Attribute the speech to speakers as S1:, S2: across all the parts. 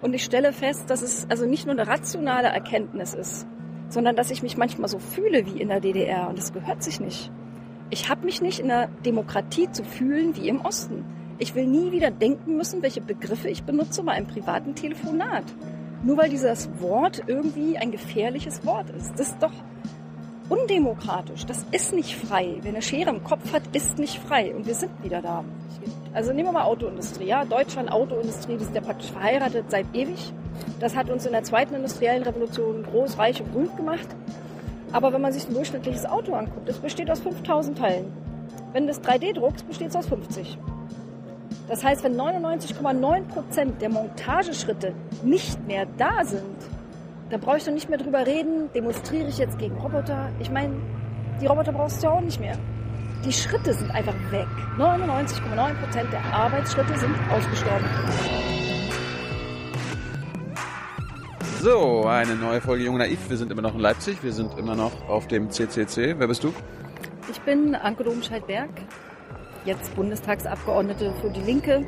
S1: Und ich stelle fest, dass es also nicht nur eine rationale Erkenntnis ist, sondern dass ich mich manchmal so fühle wie in der DDR und das gehört sich nicht. Ich habe mich nicht in der Demokratie zu fühlen wie im Osten. Ich will nie wieder denken müssen, welche Begriffe ich benutze bei einem privaten Telefonat. Nur weil dieses Wort irgendwie ein gefährliches Wort ist. Das ist doch undemokratisch. Das ist nicht frei. Wer eine Schere im Kopf hat, ist nicht frei. Und wir sind wieder da. Also nehmen wir mal Autoindustrie. Ja, Deutschland, Autoindustrie, die sind ja praktisch verheiratet seit ewig. Das hat uns in der zweiten industriellen Revolution groß, reich und berühmt gemacht. Aber wenn man sich ein durchschnittliches Auto anguckt, das besteht aus 5000 Teilen. Wenn das 3D druckst, besteht es aus 50. Das heißt, wenn 99,9 Prozent der Montageschritte nicht mehr da sind, dann brauche ich doch nicht mehr drüber reden, demonstriere ich jetzt gegen Roboter. Ich meine, die Roboter brauchst du ja auch nicht mehr. Die Schritte sind einfach weg. 99,9 Prozent der Arbeitsschritte sind ausgestorben.
S2: So, eine neue Folge Jung Naiv. Wir sind immer noch in Leipzig. Wir sind immer noch auf dem CCC. Wer bist du?
S1: Ich bin Anke Domscheit-Berg, jetzt Bundestagsabgeordnete für die Linke.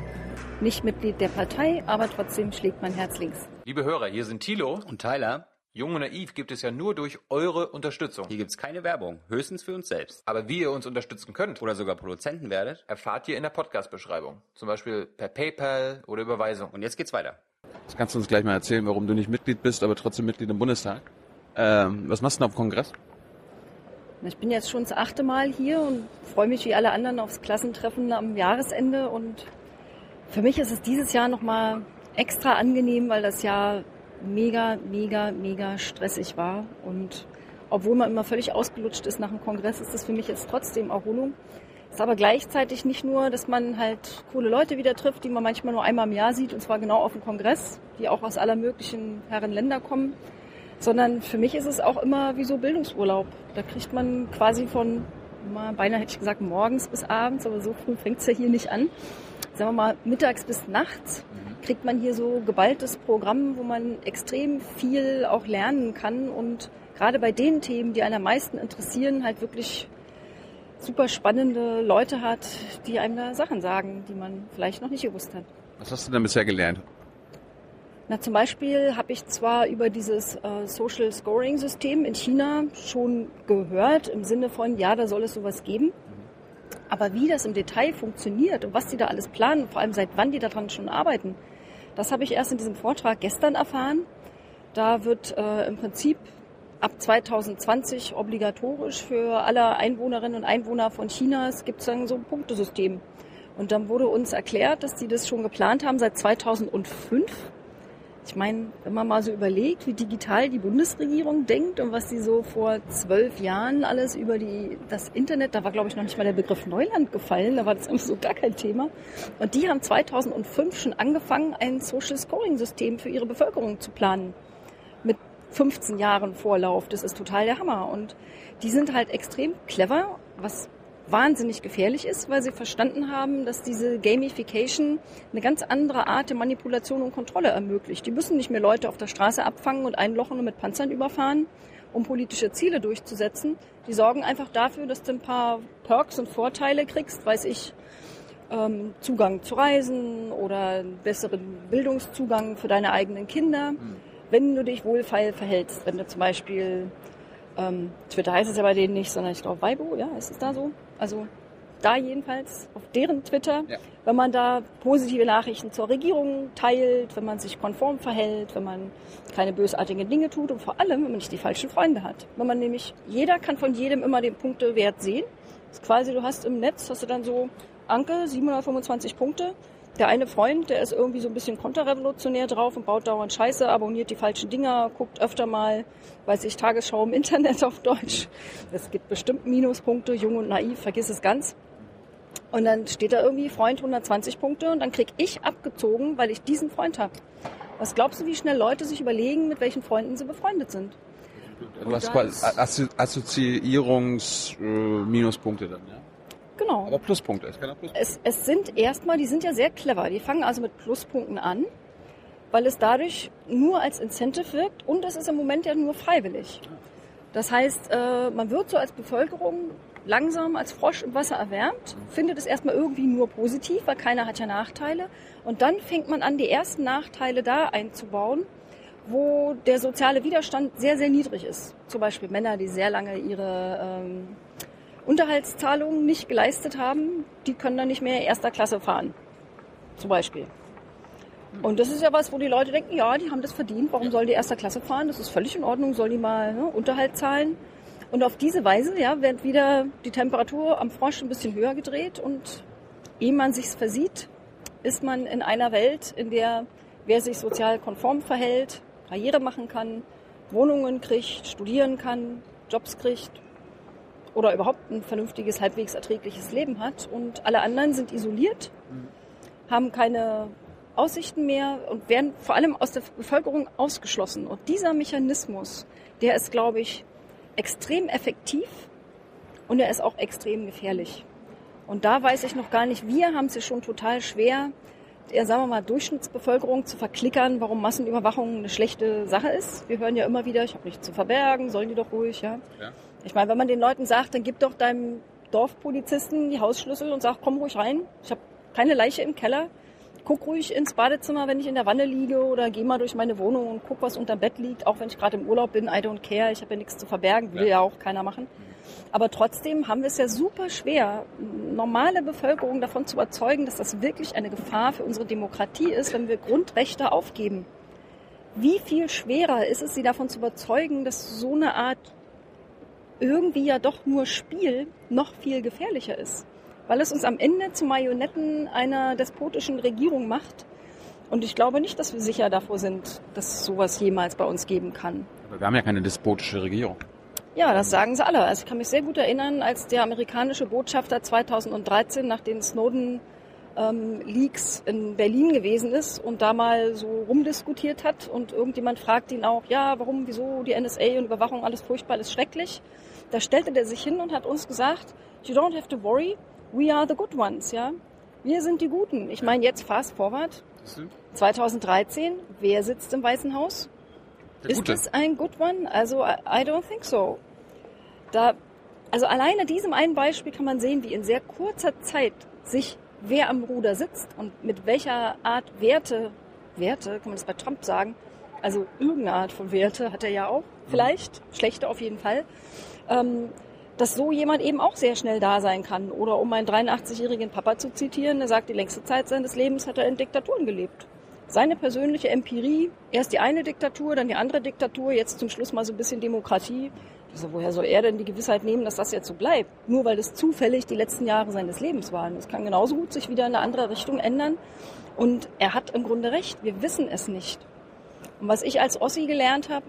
S1: Nicht Mitglied der Partei, aber trotzdem schlägt mein Herz links.
S3: Liebe Hörer, hier sind Thilo
S4: und Tyler.
S3: Jung und Naiv gibt es ja nur durch eure Unterstützung.
S4: Hier gibt es keine Werbung, höchstens für uns selbst.
S3: Aber wie ihr uns unterstützen könnt
S4: oder sogar Produzenten werdet,
S3: erfahrt ihr in der Podcast-Beschreibung. Zum Beispiel per PayPal oder Überweisung.
S4: Und jetzt geht's weiter.
S2: Jetzt kannst du uns gleich mal erzählen, warum du nicht Mitglied bist, aber trotzdem Mitglied im Bundestag. Ähm, was machst du denn auf dem Kongress?
S1: Ich bin jetzt schon das achte Mal hier und freue mich wie alle anderen aufs Klassentreffen am Jahresende. Und für mich ist es dieses Jahr nochmal extra angenehm, weil das Jahr mega, mega, mega stressig war. Und obwohl man immer völlig ausgelutscht ist nach dem Kongress, ist das für mich jetzt trotzdem Erholung. Ist aber gleichzeitig nicht nur, dass man halt coole Leute wieder trifft, die man manchmal nur einmal im Jahr sieht, und zwar genau auf dem Kongress, die auch aus aller möglichen Herren Länder kommen, sondern für mich ist es auch immer wie so Bildungsurlaub. Da kriegt man quasi von, beinahe hätte ich gesagt, morgens bis abends, aber so früh fängt es ja hier nicht an. Sagen wir mal, mittags bis nachts kriegt man hier so geballtes Programm, wo man extrem viel auch lernen kann und gerade bei den Themen, die einen am meisten interessieren, halt wirklich super spannende Leute hat, die einem da Sachen sagen, die man vielleicht noch nicht gewusst hat.
S2: Was hast du denn bisher gelernt?
S1: Na, zum Beispiel habe ich zwar über dieses äh, Social Scoring System in China schon gehört, im Sinne von, ja, da soll es sowas geben. Aber wie das im Detail funktioniert und was die da alles planen, vor allem seit wann die daran schon arbeiten, das habe ich erst in diesem Vortrag gestern erfahren. Da wird äh, im Prinzip ab 2020 obligatorisch für alle Einwohnerinnen und Einwohner von China. Es gibt so ein Punktesystem. Und dann wurde uns erklärt, dass die das schon geplant haben seit 2005. Ich meine, wenn man mal so überlegt, wie digital die Bundesregierung denkt und was sie so vor zwölf Jahren alles über die, das Internet, da war glaube ich noch nicht mal der Begriff Neuland gefallen, da war das so gar kein Thema. Und die haben 2005 schon angefangen, ein Social Scoring System für ihre Bevölkerung zu planen. 15 Jahren Vorlauf. Das ist total der Hammer. Und die sind halt extrem clever, was wahnsinnig gefährlich ist, weil sie verstanden haben, dass diese Gamification eine ganz andere Art der Manipulation und Kontrolle ermöglicht. Die müssen nicht mehr Leute auf der Straße abfangen und einlochen und mit Panzern überfahren, um politische Ziele durchzusetzen. Die sorgen einfach dafür, dass du ein paar Perks und Vorteile kriegst, weiß ich, ähm, Zugang zu Reisen oder besseren Bildungszugang für deine eigenen Kinder. Mhm wenn du dich wohlfeil verhältst. Wenn du zum Beispiel, ähm, Twitter heißt es ja bei denen nicht, sondern ich glaube Weibo, ja, ist es da so? Also da jedenfalls, auf deren Twitter, ja. wenn man da positive Nachrichten zur Regierung teilt, wenn man sich konform verhält, wenn man keine bösartigen Dinge tut und vor allem, wenn man nicht die falschen Freunde hat. Wenn man nämlich, jeder kann von jedem immer den Punktewert sehen. Das ist quasi, du hast im Netz, hast du dann so, Anke, 725 Punkte, der eine Freund, der ist irgendwie so ein bisschen konterrevolutionär drauf und baut dauernd Scheiße, abonniert die falschen Dinger, guckt öfter mal, weiß ich, Tagesschau im Internet auf Deutsch. Es gibt bestimmt Minuspunkte, jung und naiv, vergiss es ganz. Und dann steht da irgendwie Freund 120 Punkte und dann krieg ich abgezogen, weil ich diesen Freund habe. Was glaubst du, wie schnell Leute sich überlegen, mit welchen Freunden sie befreundet sind?
S2: Du hast Assoziierungs-Minuspunkte dann, ja?
S1: Genau.
S2: Aber Pluspunkte, es kann auch Pluspunkte.
S1: Es, es sind erstmal, die sind ja sehr clever. Die fangen also mit Pluspunkten an, weil es dadurch nur als Incentive wirkt und es ist im Moment ja nur freiwillig. Das heißt, äh, man wird so als Bevölkerung langsam als Frosch im Wasser erwärmt, findet es erstmal irgendwie nur positiv, weil keiner hat ja Nachteile. Und dann fängt man an, die ersten Nachteile da einzubauen, wo der soziale Widerstand sehr, sehr niedrig ist. Zum Beispiel Männer, die sehr lange ihre ähm, Unterhaltszahlungen nicht geleistet haben, die können dann nicht mehr erster Klasse fahren. Zum Beispiel. Und das ist ja was, wo die Leute denken, ja, die haben das verdient, warum sollen die erster Klasse fahren? Das ist völlig in Ordnung, soll die mal ne, Unterhalt zahlen. Und auf diese Weise ja, wird wieder die Temperatur am Frosch ein bisschen höher gedreht und ehe man sich's versieht, ist man in einer Welt, in der wer sich sozial konform verhält, Karriere machen kann, Wohnungen kriegt, studieren kann, Jobs kriegt oder überhaupt ein vernünftiges, halbwegs erträgliches Leben hat. Und alle anderen sind isoliert, haben keine Aussichten mehr und werden vor allem aus der Bevölkerung ausgeschlossen. Und dieser Mechanismus, der ist, glaube ich, extrem effektiv und er ist auch extrem gefährlich. Und da weiß ich noch gar nicht, wir haben es ja schon total schwer, ja, sagen wir mal, Durchschnittsbevölkerung zu verklickern, warum Massenüberwachung eine schlechte Sache ist. Wir hören ja immer wieder, ich habe nichts zu verbergen, sollen die doch ruhig, ja. ja. Ich meine, wenn man den Leuten sagt, dann gib doch deinem Dorfpolizisten die Hausschlüssel und sag, komm ruhig rein. Ich habe keine Leiche im Keller. Guck ruhig ins Badezimmer, wenn ich in der Wanne liege oder geh mal durch meine Wohnung und guck, was unterm Bett liegt, auch wenn ich gerade im Urlaub bin. I don't care, ich habe ja nichts zu verbergen, will ja, ja auch keiner machen. Aber trotzdem haben wir es ja super schwer, normale Bevölkerung davon zu überzeugen, dass das wirklich eine Gefahr für unsere Demokratie ist, wenn wir Grundrechte aufgeben. Wie viel schwerer ist es, sie davon zu überzeugen, dass so eine Art irgendwie ja doch nur Spiel noch viel gefährlicher ist? Weil es uns am Ende zu Marionetten einer despotischen Regierung macht. Und ich glaube nicht, dass wir sicher davor sind, dass sowas jemals bei uns geben kann.
S2: Aber wir haben ja keine despotische Regierung.
S1: Ja, das sagen sie alle. Also ich kann mich sehr gut erinnern, als der amerikanische Botschafter 2013 nach den Snowden ähm, Leaks in Berlin gewesen ist und da mal so rumdiskutiert hat und irgendjemand fragt ihn auch, ja, warum, wieso die NSA und Überwachung alles furchtbar, alles schrecklich. Da stellte der sich hin und hat uns gesagt, you don't have to worry, we are the good ones, ja. Wir sind die Guten. Ich meine jetzt fast forward. 2013, wer sitzt im Weißen Haus? Ist es ein good one? Also I don't think so. Da, also alleine diesem einen Beispiel kann man sehen, wie in sehr kurzer Zeit sich wer am Ruder sitzt und mit welcher Art Werte, Werte, kann man das bei Trump sagen, also irgendeine Art von Werte hat er ja auch, vielleicht, mhm. schlechte auf jeden Fall, ähm, dass so jemand eben auch sehr schnell da sein kann. Oder um meinen 83-jährigen Papa zu zitieren, der sagt, die längste Zeit seines Lebens hat er in Diktaturen gelebt. Seine persönliche Empirie, erst die eine Diktatur, dann die andere Diktatur, jetzt zum Schluss mal so ein bisschen Demokratie, also woher soll er denn die Gewissheit nehmen, dass das jetzt so bleibt? Nur weil das zufällig die letzten Jahre seines Lebens waren. Das kann genauso gut sich wieder in eine andere Richtung ändern. Und er hat im Grunde recht. Wir wissen es nicht. Und was ich als Ossi gelernt habe,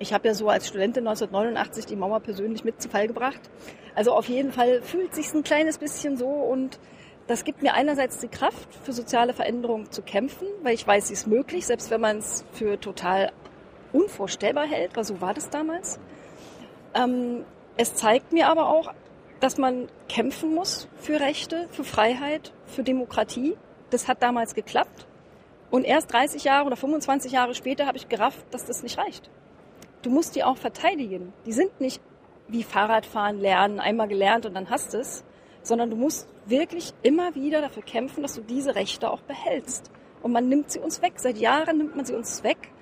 S1: ich habe ja so als Studentin 1989 die Mauer persönlich mit zu Fall gebracht. Also auf jeden Fall fühlt sich ein kleines bisschen so und das gibt mir einerseits die Kraft, für soziale Veränderungen zu kämpfen, weil ich weiß, sie ist möglich, selbst wenn man es für total unvorstellbar hält, weil so war das damals. Ähm, es zeigt mir aber auch, dass man kämpfen muss für Rechte, für Freiheit, für Demokratie. Das hat damals geklappt. Und erst 30 Jahre oder 25 Jahre später habe ich gerafft, dass das nicht reicht. Du musst die auch verteidigen. Die sind nicht wie Fahrradfahren lernen, einmal gelernt und dann hast es, sondern du musst wirklich immer wieder dafür kämpfen, dass du diese Rechte auch behältst. Und man nimmt sie uns weg. Seit Jahren nimmt man sie uns weg.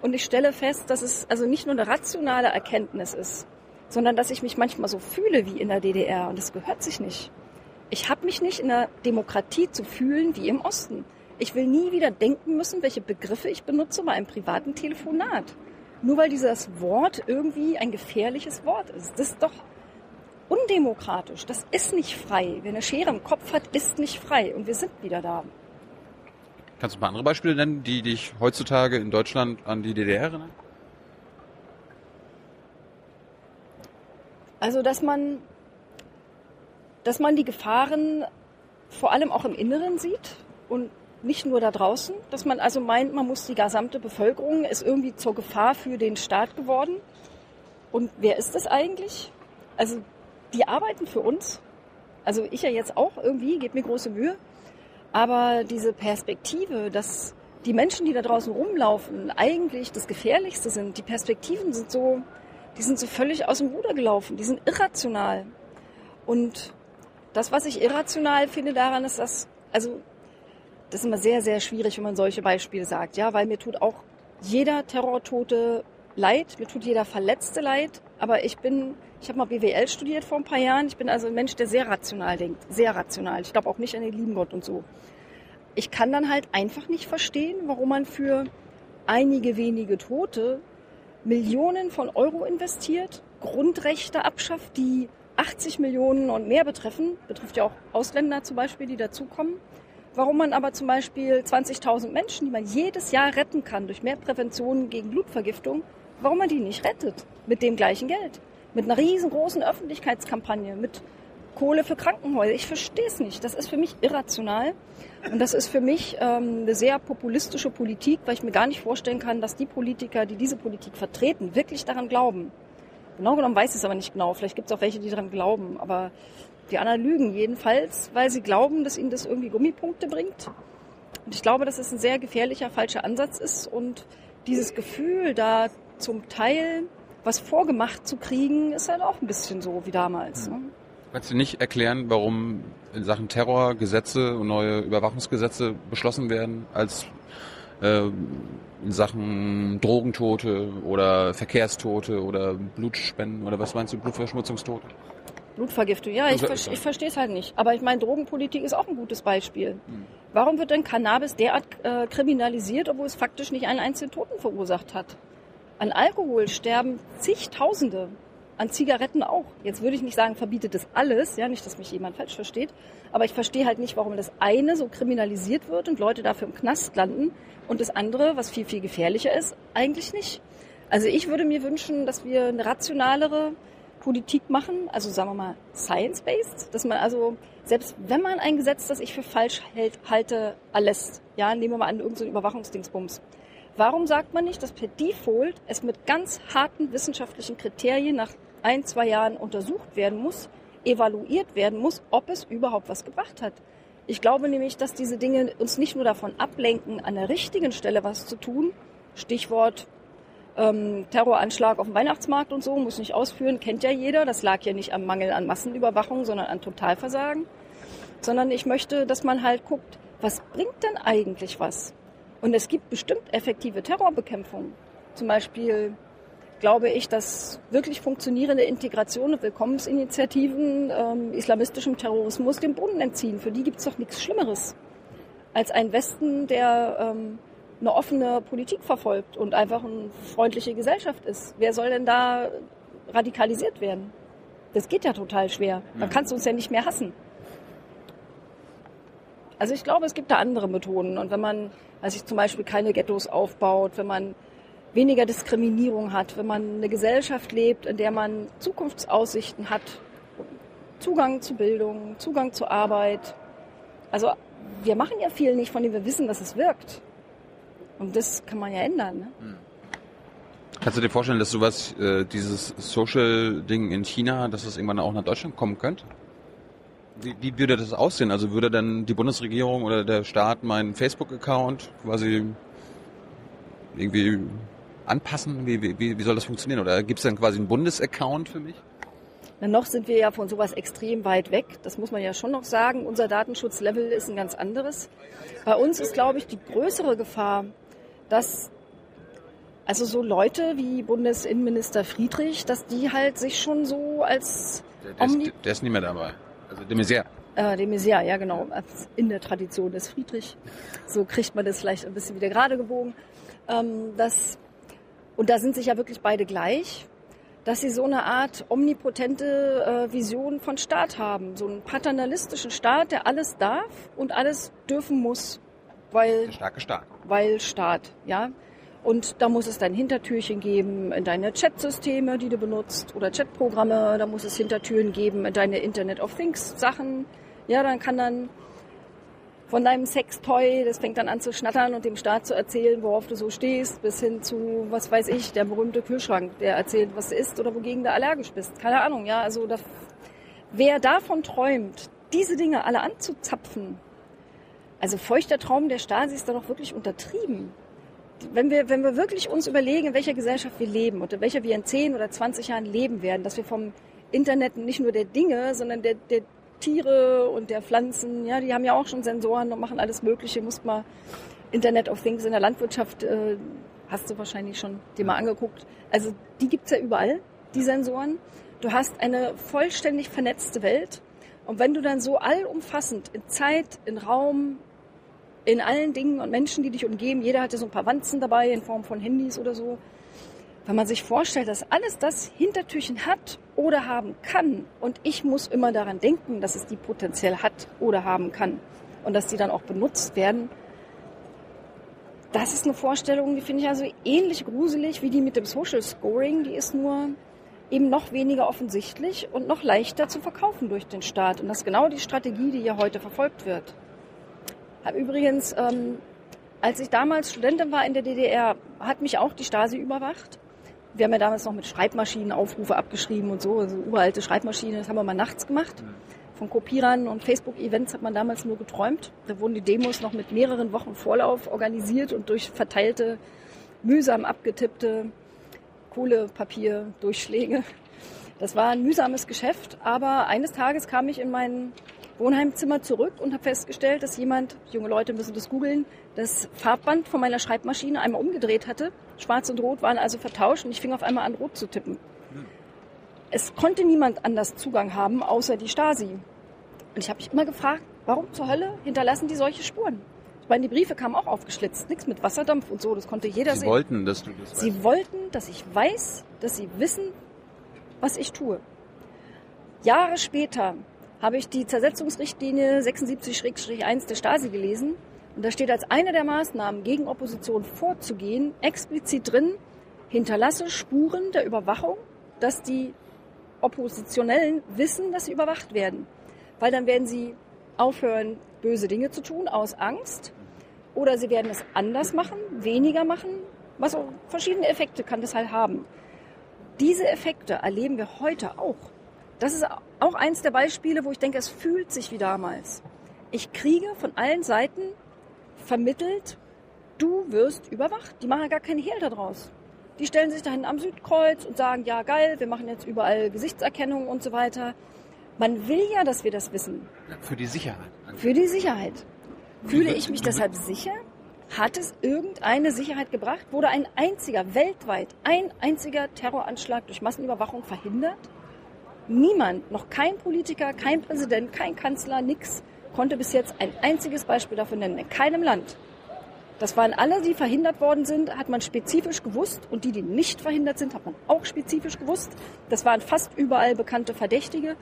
S1: Und ich stelle fest, dass es also nicht nur eine rationale Erkenntnis ist, sondern dass ich mich manchmal so fühle wie in der DDR. Und das gehört sich nicht. Ich habe mich nicht in der Demokratie zu fühlen wie im Osten. Ich will nie wieder denken müssen, welche Begriffe ich benutze bei einem privaten Telefonat. Nur weil dieses Wort irgendwie ein gefährliches Wort ist. Das ist doch undemokratisch. Das ist nicht frei. Wer eine Schere im Kopf hat, ist nicht frei. Und wir sind wieder da.
S2: Kannst du ein paar andere Beispiele nennen, die dich heutzutage in Deutschland an die DDR erinnern?
S1: Also, dass man, dass man die Gefahren vor allem auch im Inneren sieht und nicht nur da draußen, dass man also meint, man muss die gesamte Bevölkerung ist irgendwie zur Gefahr für den Staat geworden. Und wer ist das eigentlich? Also die arbeiten für uns. Also ich ja jetzt auch irgendwie, gebe mir große Mühe. Aber diese Perspektive, dass die Menschen, die da draußen rumlaufen, eigentlich das Gefährlichste sind, die Perspektiven sind so, die sind so völlig aus dem Ruder gelaufen, die sind irrational. Und das, was ich irrational finde daran, ist, dass, also, das ist immer sehr, sehr schwierig, wenn man solche Beispiele sagt, ja, weil mir tut auch jeder Terrortote leid, mir tut jeder Verletzte leid, aber ich bin, ich habe mal BWL studiert vor ein paar Jahren, ich bin also ein Mensch, der sehr rational denkt, sehr rational. Ich glaube auch nicht an den lieben Gott und so. Ich kann dann halt einfach nicht verstehen, warum man für einige wenige Tote Millionen von Euro investiert, Grundrechte abschafft, die 80 Millionen und mehr betreffen, betrifft ja auch Ausländer zum Beispiel, die dazukommen. Warum man aber zum Beispiel 20.000 Menschen, die man jedes Jahr retten kann durch mehr Prävention gegen Blutvergiftung, warum man die nicht rettet mit dem gleichen Geld. Mit einer riesengroßen Öffentlichkeitskampagne, mit Kohle für Krankenhäuser. Ich verstehe es nicht. Das ist für mich irrational. Und das ist für mich ähm, eine sehr populistische Politik, weil ich mir gar nicht vorstellen kann, dass die Politiker, die diese Politik vertreten, wirklich daran glauben. Genau genommen weiß ich es aber nicht genau. Vielleicht gibt es auch welche, die daran glauben. Aber die anderen lügen jedenfalls, weil sie glauben, dass ihnen das irgendwie Gummipunkte bringt. Und ich glaube, dass es ein sehr gefährlicher, falscher Ansatz ist. Und dieses Gefühl, da zum Teil was vorgemacht zu kriegen, ist halt auch ein bisschen so wie damals. Ne?
S2: Kannst du nicht erklären, warum in Sachen Terror Gesetze und neue Überwachungsgesetze beschlossen werden, als äh, in Sachen Drogentote oder Verkehrstote oder Blutspenden oder was meinst du, Blutverschmutzungstote?
S1: Blutvergiftung, ja, ich, ver ich verstehe es halt nicht. Aber ich meine, Drogenpolitik ist auch ein gutes Beispiel. Hm. Warum wird denn Cannabis derart äh, kriminalisiert, obwohl es faktisch nicht einen einzigen Toten verursacht hat? An Alkohol sterben zigtausende, an Zigaretten auch. Jetzt würde ich nicht sagen, verbietet das alles, ja, nicht, dass mich jemand falsch versteht, aber ich verstehe halt nicht, warum das eine so kriminalisiert wird und Leute dafür im Knast landen und das andere, was viel, viel gefährlicher ist, eigentlich nicht. Also ich würde mir wünschen, dass wir eine rationalere Politik machen, also sagen wir mal science-based, dass man also, selbst wenn man ein Gesetz, das ich für falsch hält, halte, erlässt, ja, nehmen wir mal an, irgendein so Überwachungsdingsbums, Warum sagt man nicht, dass per Default es mit ganz harten wissenschaftlichen Kriterien nach ein, zwei Jahren untersucht werden muss, evaluiert werden muss, ob es überhaupt was gebracht hat? Ich glaube nämlich, dass diese Dinge uns nicht nur davon ablenken, an der richtigen Stelle was zu tun. Stichwort ähm, Terroranschlag auf dem Weihnachtsmarkt und so, muss nicht ausführen, kennt ja jeder. Das lag ja nicht am Mangel an Massenüberwachung, sondern an Totalversagen. Sondern ich möchte, dass man halt guckt, was bringt denn eigentlich was? Und es gibt bestimmt effektive Terrorbekämpfung. Zum Beispiel glaube ich, dass wirklich funktionierende Integration und Willkommensinitiativen ähm, islamistischem Terrorismus den Boden entziehen. Für die gibt es doch nichts Schlimmeres als ein Westen, der ähm, eine offene Politik verfolgt und einfach eine freundliche Gesellschaft ist. Wer soll denn da radikalisiert werden? Das geht ja total schwer. Dann kannst du uns ja nicht mehr hassen. Also ich glaube, es gibt da andere Methoden. Und wenn man, also ich zum Beispiel keine Ghettos aufbaut, wenn man weniger Diskriminierung hat, wenn man eine Gesellschaft lebt, in der man Zukunftsaussichten hat, Zugang zu Bildung, Zugang zur Arbeit. Also wir machen ja viel nicht, von dem wir wissen, dass es wirkt. Und das kann man ja ändern. Ne? Hm.
S2: Kannst du dir vorstellen, dass sowas, äh, dieses Social-Ding in China, dass das irgendwann auch nach Deutschland kommen könnte? Wie, wie würde das aussehen? Also würde dann die Bundesregierung oder der Staat meinen Facebook-Account quasi irgendwie anpassen? Wie, wie, wie soll das funktionieren? Oder gibt es dann quasi einen Bundesaccount für mich?
S1: Na, noch sind wir ja von sowas extrem weit weg. Das muss man ja schon noch sagen. Unser Datenschutzlevel ist ein ganz anderes. Bei uns ist, glaube ich, die größere Gefahr, dass also so Leute wie Bundesinnenminister Friedrich, dass die halt sich schon so als
S2: der, der, ist, der ist nicht mehr dabei. Also de Maizière.
S1: Äh, de Maizière, ja genau. In der Tradition des Friedrich. So kriegt man das vielleicht ein bisschen wieder gerade gebogen. Ähm, das, und da sind sich ja wirklich beide gleich, dass sie so eine Art omnipotente äh, Vision von Staat haben. So einen paternalistischen Staat, der alles darf und alles dürfen muss. Weil,
S2: der starke Staat.
S1: Weil Staat, ja. Und da muss es dann Hintertürchen geben in deine Chat-Systeme, die du benutzt oder Chatprogramme. Da muss es Hintertüren geben in deine Internet of Things Sachen. Ja, dann kann dann von deinem Sextoy, das fängt dann an zu schnattern und dem Staat zu erzählen, worauf du so stehst, bis hin zu, was weiß ich, der berühmte Kühlschrank, der erzählt, was du isst oder wogegen du allergisch bist. Keine Ahnung, ja. Also da, wer davon träumt, diese Dinge alle anzuzapfen, also feuchter Traum der Stasi ist da doch wirklich untertrieben wenn wir, wenn wir wirklich uns überlegen, in welcher Gesellschaft wir leben und in welcher wir in 10 oder 20 Jahren leben werden, dass wir vom Internet nicht nur der Dinge, sondern der, der Tiere und der Pflanzen. Ja, die haben ja auch schon Sensoren und machen alles Mögliche. Muss mal Internet of Things in der Landwirtschaft, äh, hast du wahrscheinlich schon dir mal angeguckt. Also die gibt's ja überall, die Sensoren. Du hast eine vollständig vernetzte Welt. Und wenn du dann so allumfassend in Zeit, in Raum, in allen Dingen und Menschen, die dich umgeben, jeder hatte so ein paar Wanzen dabei in Form von Handys oder so, wenn man sich vorstellt, dass alles das Hintertürchen hat oder haben kann und ich muss immer daran denken, dass es die potenziell hat oder haben kann und dass die dann auch benutzt werden, das ist eine Vorstellung, die finde ich also ähnlich gruselig wie die mit dem Social Scoring. Die ist nur eben noch weniger offensichtlich und noch leichter zu verkaufen durch den Staat. Und das ist genau die Strategie, die hier heute verfolgt wird. Hab übrigens, ähm, als ich damals Studentin war in der DDR, hat mich auch die Stasi überwacht. Wir haben ja damals noch mit Schreibmaschinen Aufrufe abgeschrieben und so, also uralte Schreibmaschinen, das haben wir mal nachts gemacht. Von Kopierern und Facebook-Events hat man damals nur geträumt. Da wurden die Demos noch mit mehreren Wochen Vorlauf organisiert und durch verteilte, mühsam abgetippte Kohlepapier-Durchschläge. Das war ein mühsames Geschäft, aber eines Tages kam ich in mein Wohnheimzimmer zurück und habe festgestellt, dass jemand, junge Leute müssen das googeln, das Farbband von meiner Schreibmaschine einmal umgedreht hatte. Schwarz und Rot waren also vertauscht und ich fing auf einmal an, Rot zu tippen. Es konnte niemand anders Zugang haben, außer die Stasi. Und ich habe mich immer gefragt, warum zur Hölle hinterlassen die solche Spuren? Ich meine, die Briefe kamen auch aufgeschlitzt, nichts mit Wasserdampf und so, das konnte jeder
S2: Sie
S1: sehen.
S2: wollten, dass du das
S1: Sie wollten, dass ich weiß, dass sie wissen, was ich tue. Jahre später habe ich die Zersetzungsrichtlinie 76-1 der Stasi gelesen und da steht als eine der Maßnahmen, gegen Opposition vorzugehen, explizit drin, hinterlasse Spuren der Überwachung, dass die Oppositionellen wissen, dass sie überwacht werden. Weil dann werden sie aufhören, böse Dinge zu tun aus Angst. Oder sie werden es anders machen, weniger machen. Was auch verschiedene Effekte kann das halt haben. Diese Effekte erleben wir heute auch. Das ist auch eins der Beispiele, wo ich denke, es fühlt sich wie damals. Ich kriege von allen Seiten vermittelt, du wirst überwacht. Die machen gar keinen Hehl daraus. Die stellen sich dahin am Südkreuz und sagen, ja geil, wir machen jetzt überall Gesichtserkennung und so weiter. Man will ja, dass wir das wissen.
S2: Für die Sicherheit.
S1: Für die Sicherheit. Fühle ich mich deshalb sicher? Hat es irgendeine Sicherheit gebracht? Wurde ein einziger, weltweit, ein einziger Terroranschlag durch Massenüberwachung verhindert? Niemand, noch kein Politiker, kein Präsident, kein Kanzler, nix, konnte bis jetzt ein einziges Beispiel dafür nennen. In keinem Land. Das waren alle, die verhindert worden sind, hat man spezifisch gewusst. Und die, die nicht verhindert sind, hat man auch spezifisch gewusst. Das waren fast überall bekannte Verdächtige.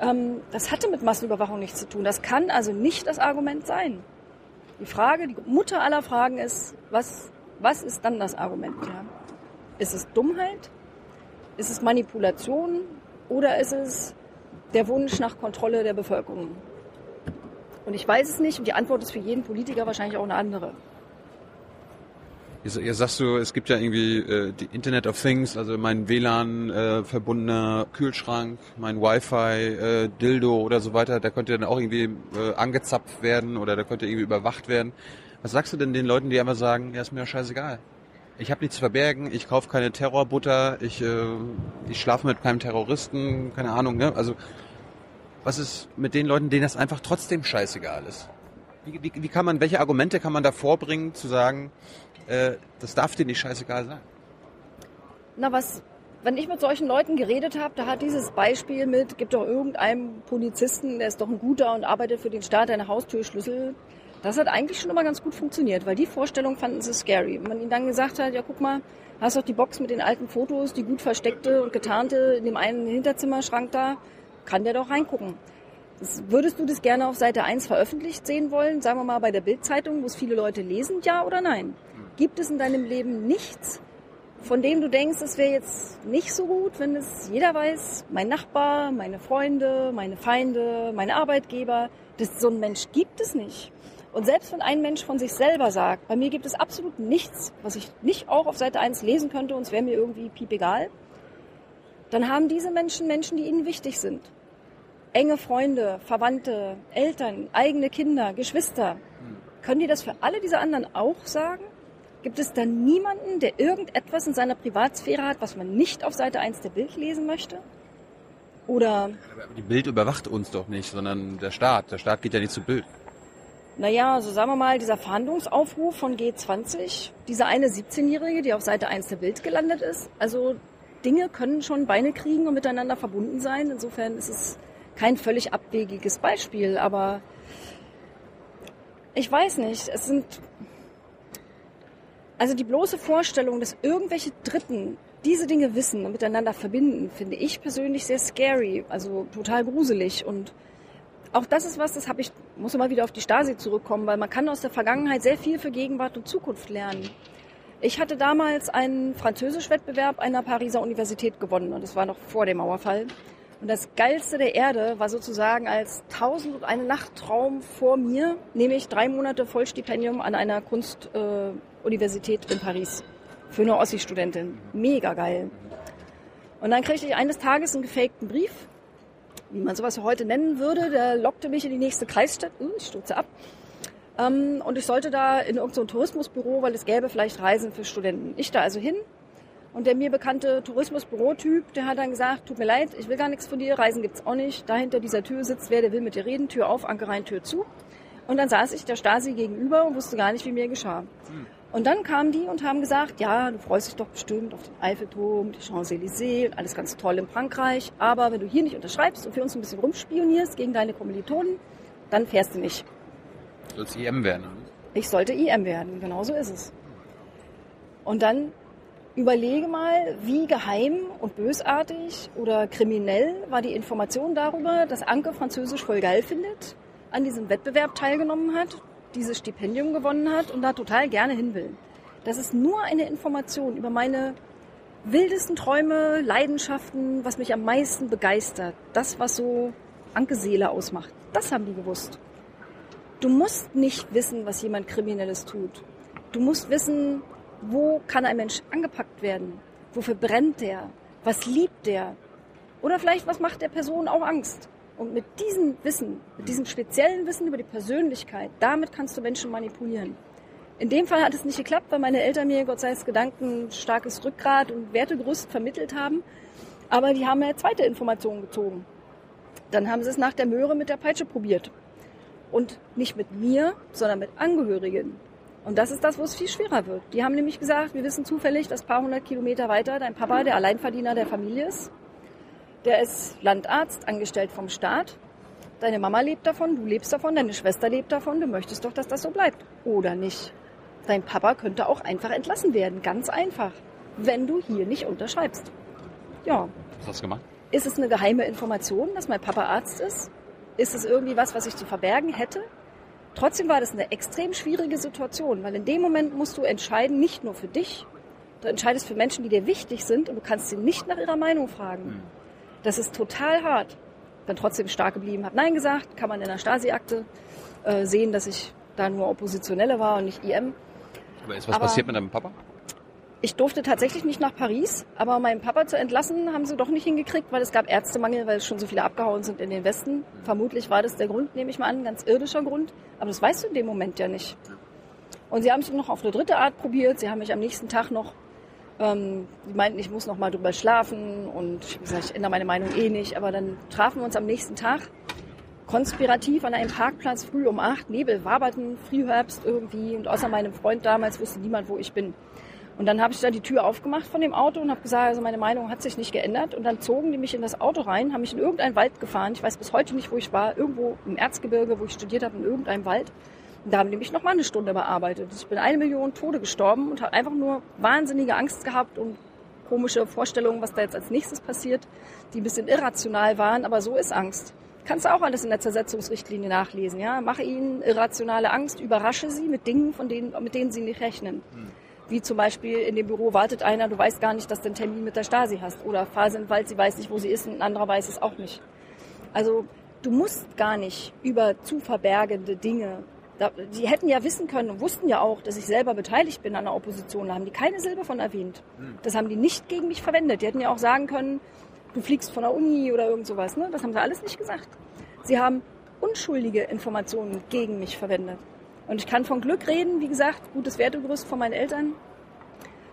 S1: Ähm, das hatte mit Massenüberwachung nichts zu tun. Das kann also nicht das Argument sein. Die Frage, die Mutter aller Fragen ist, was, was ist dann das Argument? Ja? Ist es Dummheit? Ist es Manipulation? Oder ist es der Wunsch nach Kontrolle der Bevölkerung? Und ich weiß es nicht und die Antwort ist für jeden Politiker wahrscheinlich auch eine andere.
S2: Ihr sagst du, es gibt ja irgendwie äh, die Internet of Things, also mein WLAN äh, verbundener Kühlschrank, mein Wi-Fi, äh, Dildo oder so weiter, der könnte dann auch irgendwie äh, angezapft werden oder der könnte irgendwie überwacht werden. Was sagst du denn den Leuten, die einfach sagen, ja, ist mir ja scheißegal. Ich habe nichts zu verbergen, ich kaufe keine Terrorbutter, ich, äh, ich schlafe mit keinem Terroristen, keine Ahnung, ne? Also was ist mit den Leuten, denen das einfach trotzdem scheißegal ist? Wie, wie, wie kann man, welche Argumente kann man da vorbringen, zu sagen, äh, das darf dir nicht scheißegal sein?
S1: Na, was, wenn ich mit solchen Leuten geredet habe, da hat dieses Beispiel mit, gibt doch irgendeinem Polizisten, der ist doch ein guter und arbeitet für den Staat, eine Haustürschlüssel. Das hat eigentlich schon immer ganz gut funktioniert, weil die Vorstellung fanden sie scary. Wenn man ihnen dann gesagt hat, ja guck mal, hast doch die Box mit den alten Fotos, die gut versteckte und getarnte in dem einen Hinterzimmerschrank da, kann der doch reingucken. Würdest du das gerne auf Seite 1 veröffentlicht sehen wollen? Sagen wir mal bei der Bildzeitung, wo es viele Leute lesen, ja oder nein? Gibt es in deinem Leben nichts, von dem du denkst, es wäre jetzt nicht so gut, wenn es jeder weiß, mein Nachbar, meine Freunde, meine Feinde, meine Arbeitgeber, das, so ein Mensch gibt es nicht. Und selbst wenn ein Mensch von sich selber sagt, bei mir gibt es absolut nichts, was ich nicht auch auf Seite 1 lesen könnte und es wäre mir irgendwie piep egal, dann haben diese Menschen Menschen, die ihnen wichtig sind. Enge Freunde, Verwandte, Eltern, eigene Kinder, Geschwister. Können die das für alle diese anderen auch sagen? Gibt es dann niemanden, der irgendetwas in seiner Privatsphäre hat, was man nicht auf Seite 1 der Bild lesen möchte? Oder
S2: Aber die Bild überwacht uns doch nicht, sondern der Staat. Der Staat geht ja nicht zu Bild.
S1: Naja, so sagen wir mal, dieser Verhandlungsaufruf von G20, diese eine 17-Jährige, die auf Seite 1 der Bild gelandet ist. Also Dinge können schon Beine kriegen und miteinander verbunden sein. Insofern ist es kein völlig abwegiges Beispiel, aber ich weiß nicht, es sind also die bloße Vorstellung, dass irgendwelche Dritten diese Dinge wissen und miteinander verbinden, finde ich persönlich sehr scary, also total gruselig und auch das ist was, das habe ich, muss immer wieder auf die Stasi zurückkommen, weil man kann aus der Vergangenheit sehr viel für Gegenwart und Zukunft lernen. Ich hatte damals einen Französischwettbewerb einer Pariser Universität gewonnen und das war noch vor dem Mauerfall. Und das Geilste der Erde war sozusagen als tausend und eine Nacht-Traum vor mir, nämlich drei Monate Vollstipendium an einer Kunstuniversität äh, in Paris für eine Ossi-Studentin. Mega geil. Und dann kriegte ich eines Tages einen gefakten Brief, wie man sowas heute nennen würde. Der lockte mich in die nächste Kreisstadt. Uh, ich stürze ab. Ähm, und ich sollte da in irgendein Tourismusbüro, weil es gäbe vielleicht Reisen für Studenten. Ich da also hin. Und der mir bekannte Tourismusbürotyp, der hat dann gesagt, tut mir leid, ich will gar nichts von dir, Reisen gibt's auch nicht. Da hinter dieser Tür sitzt wer, der will mit dir reden, Tür auf, Anker rein, Tür zu. Und dann saß ich der Stasi gegenüber und wusste gar nicht, wie mir geschah. Und dann kamen die und haben gesagt, ja, du freust dich doch bestimmt auf den Eiffelturm, die Champs-Élysées und alles ganz toll in Frankreich. Aber wenn du hier nicht unterschreibst und für uns ein bisschen rumspionierst gegen deine Kommilitonen, dann fährst du nicht.
S2: Soll es IM werden? oder?
S1: Ich sollte IM werden, genau so ist es. Und dann überlege mal, wie geheim und bösartig oder kriminell war die Information darüber, dass Anke Französisch voll geil findet, an diesem Wettbewerb teilgenommen hat, dieses Stipendium gewonnen hat und da total gerne hin will. Das ist nur eine Information über meine wildesten Träume, Leidenschaften, was mich am meisten begeistert. Das, was so Anke Seele ausmacht. Das haben die gewusst. Du musst nicht wissen, was jemand Kriminelles tut. Du musst wissen, wo kann ein Mensch angepackt werden? Wofür brennt der? Was liebt der? Oder vielleicht, was macht der Person auch Angst? Und mit diesem Wissen, mit diesem speziellen Wissen über die Persönlichkeit, damit kannst du Menschen manipulieren. In dem Fall hat es nicht geklappt, weil meine Eltern mir, Gott sei Dank, Gedanken, starkes Rückgrat und Wertegerüst vermittelt haben. Aber die haben mir zweite Informationen gezogen. Dann haben sie es nach der Möhre mit der Peitsche probiert. Und nicht mit mir, sondern mit Angehörigen. Und das ist das, wo es viel schwerer wird. Die haben nämlich gesagt, wir wissen zufällig, dass paar hundert Kilometer weiter dein Papa der Alleinverdiener der Familie ist. Der ist Landarzt, angestellt vom Staat. Deine Mama lebt davon, du lebst davon, deine Schwester lebt davon. Du möchtest doch, dass das so bleibt. Oder nicht? Dein Papa könnte auch einfach entlassen werden. Ganz einfach. Wenn du hier nicht unterschreibst. Ja.
S2: Was hast du gemacht?
S1: Ist es eine geheime Information, dass mein Papa Arzt ist? Ist es irgendwie was, was ich zu verbergen hätte? Trotzdem war das eine extrem schwierige Situation, weil in dem Moment musst du entscheiden, nicht nur für dich, du entscheidest für Menschen, die dir wichtig sind und du kannst sie nicht nach ihrer Meinung fragen. Das ist total hart. Bin trotzdem stark geblieben, habe Nein gesagt, kann man in der Stasi-Akte äh, sehen, dass ich da nur Oppositionelle war und nicht IM.
S2: Aber ist was
S1: Aber-
S2: passiert mit deinem Papa?
S1: Ich durfte tatsächlich nicht nach Paris, aber meinen Papa zu entlassen haben sie doch nicht hingekriegt, weil es gab Ärztemangel, weil es schon so viele abgehauen sind in den Westen. Vermutlich war das der Grund, nehme ich mal an, ganz irdischer Grund. Aber das weißt du in dem Moment ja nicht. Und sie haben es noch auf eine dritte Art probiert. Sie haben mich am nächsten Tag noch, ähm, die meinten, ich muss noch mal drüber schlafen und ich hab gesagt, ich ändere meine Meinung eh nicht. Aber dann trafen wir uns am nächsten Tag konspirativ an einem Parkplatz früh um acht. Nebel waberten, Frühherbst irgendwie und außer meinem Freund damals wusste niemand, wo ich bin. Und dann habe ich da die Tür aufgemacht von dem Auto und habe gesagt, also meine Meinung hat sich nicht geändert. Und dann zogen die mich in das Auto rein, haben mich in irgendeinen Wald gefahren. Ich weiß bis heute nicht, wo ich war. Irgendwo im Erzgebirge, wo ich studiert habe, in irgendeinem Wald. Da haben die mich noch mal eine Stunde bearbeitet. Ich bin eine Million Tode gestorben und habe einfach nur wahnsinnige Angst gehabt und komische Vorstellungen, was da jetzt als nächstes passiert, die ein bisschen irrational waren. Aber so ist Angst. Kannst du auch alles in der Zersetzungsrichtlinie nachlesen. Ja? Mache ihnen irrationale Angst, überrasche sie mit Dingen, von denen, mit denen sie nicht rechnen. Wie zum Beispiel in dem Büro wartet einer, du weißt gar nicht, dass du einen Termin mit der Stasi hast. Oder fahr sie in den Wald, sie weiß nicht, wo sie ist, und ein anderer weiß es auch nicht. Also du musst gar nicht über zu verbergende Dinge. Da, die hätten ja wissen können und wussten ja auch, dass ich selber beteiligt bin an der Opposition. Da haben die keine Silbe von erwähnt. Das haben die nicht gegen mich verwendet. Die hätten ja auch sagen können, du fliegst von der Uni oder irgend sowas. Ne? Das haben sie alles nicht gesagt. Sie haben unschuldige Informationen gegen mich verwendet. Und ich kann von Glück reden, wie gesagt, gutes Wertegerüst von meinen Eltern,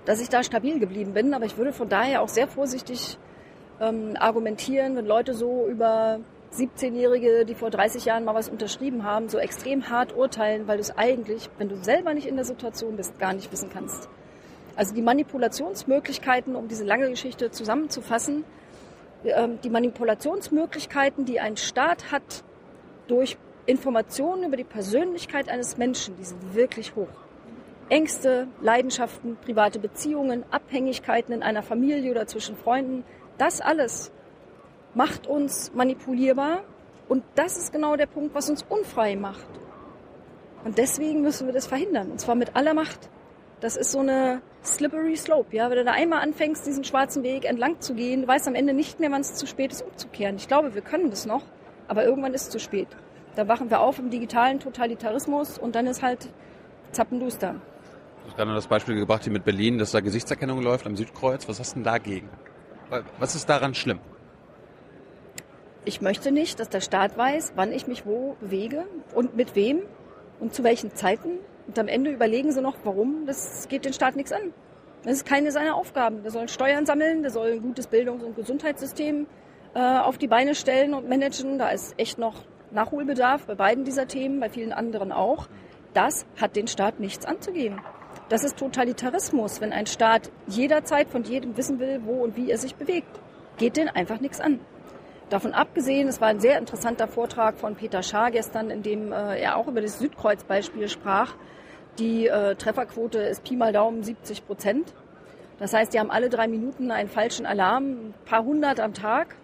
S1: dass ich da stabil geblieben bin. Aber ich würde von daher auch sehr vorsichtig ähm, argumentieren, wenn Leute so über 17-Jährige, die vor 30 Jahren mal was unterschrieben haben, so extrem hart urteilen, weil du es eigentlich, wenn du selber nicht in der Situation bist, gar nicht wissen kannst. Also die Manipulationsmöglichkeiten, um diese lange Geschichte zusammenzufassen, ähm, die Manipulationsmöglichkeiten, die ein Staat hat durch Informationen über die Persönlichkeit eines Menschen, die sind wirklich hoch. Ängste, Leidenschaften, private Beziehungen, Abhängigkeiten in einer Familie oder zwischen Freunden, das alles macht uns manipulierbar und das ist genau der Punkt, was uns unfrei macht. Und deswegen müssen wir das verhindern, und zwar mit aller Macht. Das ist so eine slippery slope, ja. Wenn du da einmal anfängst, diesen schwarzen Weg entlang zu gehen, weißt am Ende nicht mehr, wann es zu spät ist, umzukehren. Ich glaube, wir können das noch, aber irgendwann ist es zu spät. Da wachen wir auf im digitalen Totalitarismus und dann ist halt zappenduster.
S2: Du hast gerade das Beispiel gebracht hier mit Berlin, dass da Gesichtserkennung läuft am Südkreuz. Was hast du denn dagegen? Was ist daran schlimm?
S1: Ich möchte nicht, dass der Staat weiß, wann ich mich wo bewege und mit wem und zu welchen Zeiten. Und am Ende überlegen sie noch, warum. Das geht den Staat nichts an. Das ist keine seiner Aufgaben. Der soll Steuern sammeln, der soll ein gutes Bildungs- und Gesundheitssystem äh, auf die Beine stellen und managen. Da ist echt noch Nachholbedarf bei beiden dieser Themen, bei vielen anderen auch. Das hat den Staat nichts anzugeben. Das ist Totalitarismus, wenn ein Staat jederzeit von jedem wissen will, wo und wie er sich bewegt. Geht den einfach nichts an. Davon abgesehen, es war ein sehr interessanter Vortrag von Peter Schaar gestern, in dem äh, er auch über das Südkreuz-Beispiel sprach. Die äh, Trefferquote ist Pi mal Daumen 70 Prozent. Das heißt, die haben alle drei Minuten einen falschen Alarm, ein paar hundert am Tag